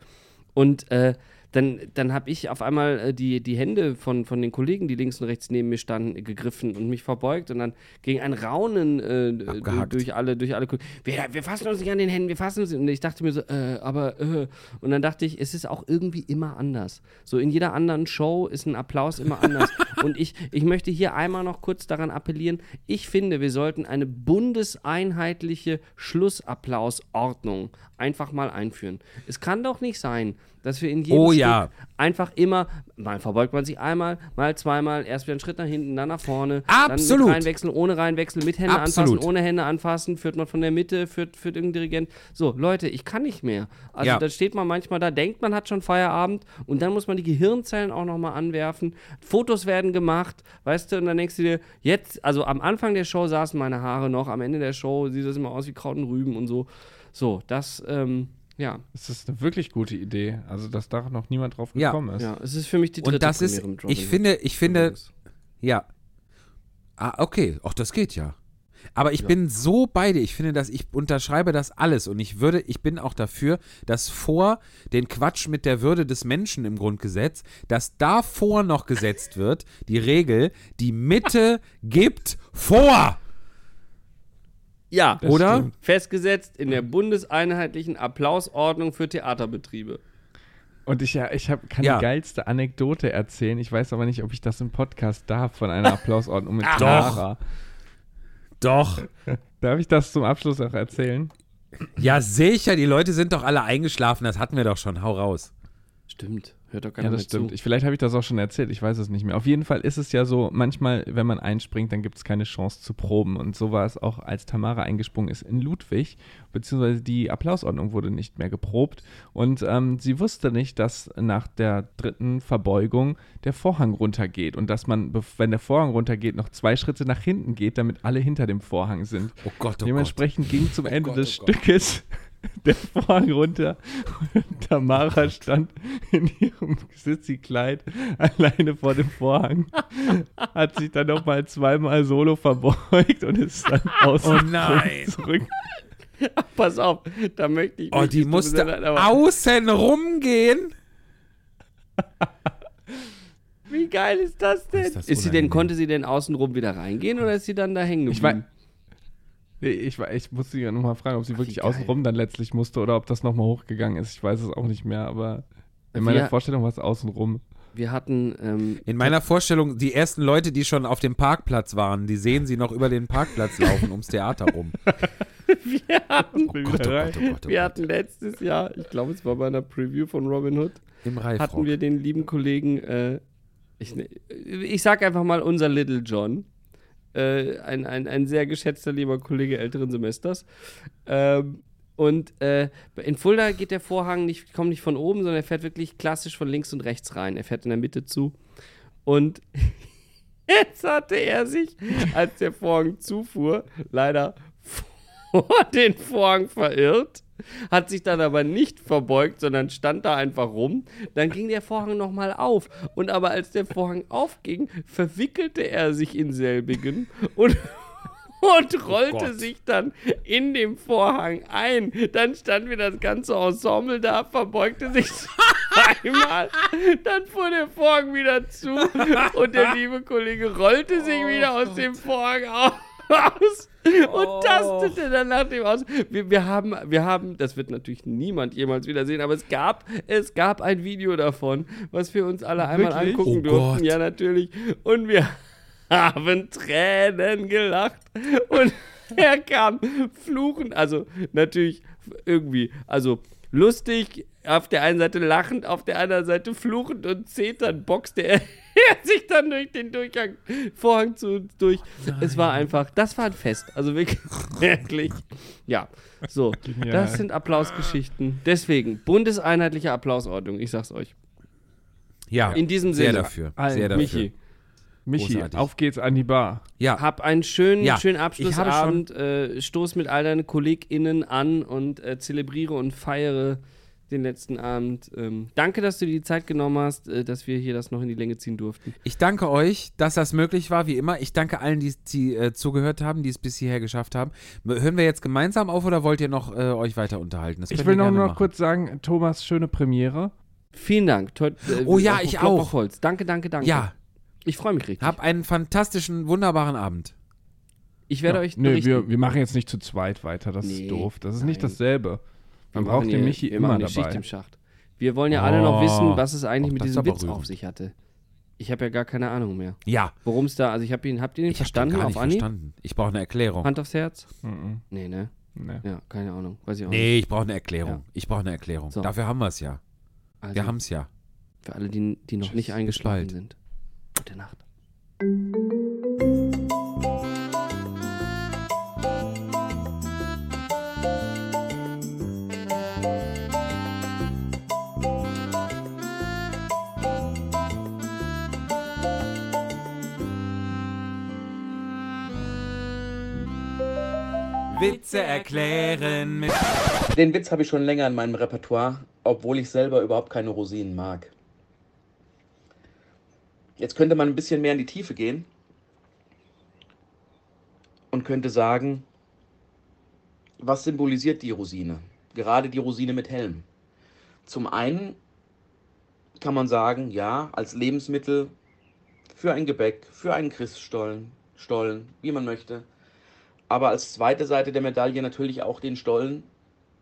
Und äh, dann, dann habe ich auf einmal äh, die, die Hände von, von den Kollegen, die links und rechts neben mir standen, gegriffen und mich verbeugt und dann ging ein Raunen äh, durch alle, durch alle Kollegen. Wir, wir fassen uns nicht an den Händen, wir fassen uns. Und ich dachte mir so, äh, aber, äh. Und dann dachte ich, es ist auch irgendwie immer anders. So in jeder anderen Show ist ein Applaus immer anders. und ich, ich möchte hier einmal noch kurz daran appellieren, ich finde, wir sollten eine bundeseinheitliche Schlussapplausordnung einfach mal einführen. Es kann doch nicht sein, dass wir in jedem Oh Stück ja. einfach immer, mal verbeugt man sich einmal, mal zweimal, erst wieder einen Schritt nach hinten, dann nach vorne, Absolut. dann mit reinwechseln, ohne reinwechseln, mit Hände Absolut. anfassen, ohne Hände anfassen, führt man von der Mitte, führt, führt irgendein Dirigent. So, Leute, ich kann nicht mehr. Also Ja. da steht man manchmal da, denkt man hat schon Feierabend und dann muss man die Gehirnzellen auch nochmal anwerfen. Fotos werden gemacht, weißt du, und dann denkst du dir, jetzt, also am Anfang der Show saßen meine Haare noch, am Ende der Show sieht das immer aus wie Kraut und Rüben und so. So, das, ähm, ja, Das ist eine wirklich gute Idee. Also, dass da noch niemand drauf Ja. gekommen ist. ja, es ist für mich die dritte Und das ist, ich finde, ich finde, ja. Ah, okay, auch das geht ja. Aber ich bin so bei dir. Ich finde, dass ich unterschreibe das alles und ich würde, ich bin auch dafür, dass vor den Quatsch mit der Würde des Menschen im Grundgesetz, dass davor noch gesetzt wird, die Regel, die Mitte gibt vor. Ja, Das Oder? stimmt. festgesetzt in der bundeseinheitlichen Applausordnung für Theaterbetriebe. Und ich, ja, ich hab, kann Ja. die geilste Anekdote erzählen. Ich weiß aber nicht, ob ich das im Podcast darf von einer Applausordnung mit Ach, Clara. Doch. Darf ich das zum Abschluss auch erzählen? Ja, sicher, die Leute sind doch alle eingeschlafen, das hatten wir doch schon. Hau raus. Stimmt, hört doch keiner Ja, das stimmt. Ich, vielleicht habe ich das auch schon erzählt, ich weiß es nicht mehr. Auf jeden Fall ist es ja so, manchmal, wenn man einspringt, dann gibt es keine Chance zu proben. Und so war es auch, als Tamara eingesprungen ist in Ludwig, beziehungsweise die Applausordnung wurde nicht mehr geprobt. Und ähm, sie wusste nicht, dass nach der dritten Verbeugung der Vorhang runtergeht und dass man, wenn der Vorhang runtergeht, noch zwei Schritte nach hinten geht, damit alle hinter dem Vorhang sind. Oh Gott, oh Gott. Dementsprechend ging zum Ende Gott, des oh Gott. Der Vorhang runter und Tamara stand in ihrem Sitzi-Kleid alleine vor dem Vorhang, hat sich dann nochmal zweimal solo verbeugt und ist dann außen Oh nein. zurück. Pass auf, da möchte ich Oh, die musste außen rumgehen. Wie geil ist das denn? Ist Ist, das sie denn, konnte sie denn außenrum wieder reingehen oder ist sie dann da hängen Ich war, geblieben? Nee, ich, ich musste sie ja nochmal fragen, ob sie wirklich geil. außenrum dann letztlich musste oder ob das nochmal hochgegangen ist. Ich weiß es auch nicht mehr, aber in meiner Wir- Vorstellung war es außenrum. Wir hatten, ähm, In meiner Vorstellung, die ersten Leute, die schon auf dem Parkplatz waren, die sehen sie noch über den Parkplatz laufen, ums Theater rum. wir hatten, Gott, Gott, oh Gott, oh Gott, oh wir Gott. hatten letztes Jahr, ich glaube, es war bei einer Preview von Robin Hood, Im hatten wir den lieben Kollegen, äh, ich, ich sag einfach mal unser Little John, äh, ein, ein, ein sehr geschätzter lieber Kollege älteren Semesters. Ähm, und äh, in Fulda geht der Vorhang nicht, kommt nicht von oben, sondern er fährt wirklich klassisch von links und rechts rein. Er fährt in der Mitte zu. Und jetzt hatte er sich, als der Vorhang zufuhr, leider vor den Vorhang verirrt, hat sich dann aber nicht verbeugt, sondern stand da einfach rum. Dann ging der Vorhang nochmal auf. Und aber als der Vorhang aufging, verwickelte er sich in selbigen und, und rollte Gott. sich dann in dem Vorhang ein. Dann stand wieder das ganze Ensemble da, verbeugte sich zweimal. Dann fuhr der Vorhang wieder zu und der liebe Kollege rollte sich wieder aus dem Vorhang auf. Aus und tastete dann nach dem aus. Wir, wir, haben, wir haben, das wird natürlich niemand jemals wieder sehen, aber es gab, es gab ein Video davon, was wir uns alle einmal Wirklich? angucken Oh durften. Gott. Ja, natürlich. Und wir haben Tränen gelacht. Und er kam fluchend, also natürlich irgendwie, also lustig, auf der einen Seite lachend, auf der anderen Seite fluchend und zetern boxte er, sich dann durch den Durchgang, Vorhang zu, durch. Es war einfach, das war ein Fest. Also wirklich, wirklich. Ja, so. Genial. Das sind Applausgeschichten. Deswegen, bundeseinheitliche Applausordnung, ich sag's euch. Ja, In diesem sehr Sinne. dafür. Allen, Sehr dafür. Michi, Michi, Großartig. auf geht's an die Bar. Ja, hab einen schönen, Ja, schönen Abschlussabend, äh, stoß mit all deinen KollegInnen an und äh, zelebriere und feiere den letzten Abend. Ähm, danke, dass du dir die Zeit genommen hast, äh, dass wir hier das noch in die Länge ziehen durften. ich danke euch, dass das möglich war, wie immer. Ich danke allen, die, die äh, zugehört haben, die es bis hierher geschafft haben. Hören wir jetzt gemeinsam auf oder wollt ihr noch äh, euch weiter unterhalten? Das Ich will noch, noch kurz sagen, Thomas, schöne Premiere. Vielen Dank. Toi, äh, Oh ja, auf- ich auch. auf Holz. Danke, danke, danke. Ja, Ich freue mich richtig. hab einen fantastischen, wunderbaren Abend. ich werde euch Nö, wir, wir machen jetzt nicht zu zweit weiter, das Nee, ist doof. Das ist nicht nein. dasselbe. Man Wir braucht den Michi immer hier dabei. Schicht im Schacht. Wir wollen ja alle noch Oh, wissen, was es eigentlich auch mit diesem Witz rührend. auf sich hatte. Ich habe ja gar keine Ahnung mehr. Ja, Worum es da, also ich habe ihn, habt ihr den ich hab den verstanden gar auf nicht Anhieb? verstanden. Ich brauche eine Erklärung. Hand aufs Herz? Mhm. Nee, ne? Nee. Ja, keine Ahnung. Weiß ich auch nicht. Nee, ich brauche eine Erklärung. Ja. Ich brauche eine Erklärung. So. Dafür haben wir es ja. Also, Wir haben es ja. für alle, die, die noch Tschüss, nicht eingeschlafen sind. Gute Nacht. Witze erklären mit Den Witz habe ich schon länger in meinem Repertoire, obwohl ich selber überhaupt keine Rosinen mag. Jetzt könnte man ein bisschen mehr in die Tiefe gehen und könnte sagen, was symbolisiert die Rosine? Gerade die Rosine mit Helm. Zum einen kann man sagen, ja, als Lebensmittel für ein Gebäck, für einen Christstollen, Stollen, wie man möchte. Aber als zweite Seite der Medaille natürlich auch den Stollen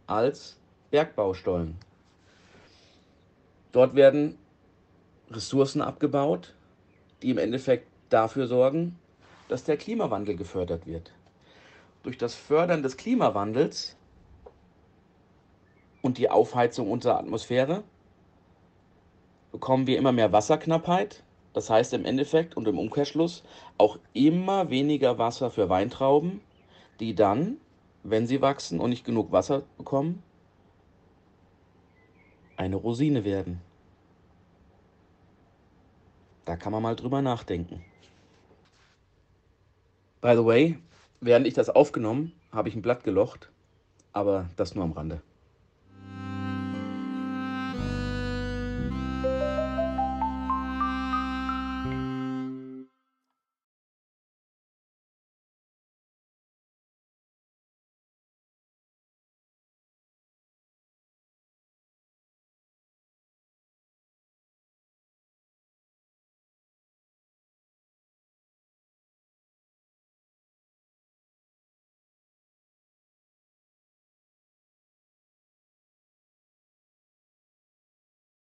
als Bergbaustollen. Dort werden Ressourcen abgebaut, die im Endeffekt dafür sorgen, dass der Klimawandel gefördert wird. Durch das Fördern des Klimawandels und die Aufheizung unserer Atmosphäre bekommen wir immer mehr Wasserknappheit. Das heißt im Endeffekt und im Umkehrschluss auch immer weniger Wasser für Weintrauben, die dann, wenn sie wachsen und nicht genug Wasser bekommen, eine Rosine werden. Da kann man mal drüber nachdenken. By the way, während ich das aufgenommen, habe ich ein Blatt gelocht, aber das nur am Rande.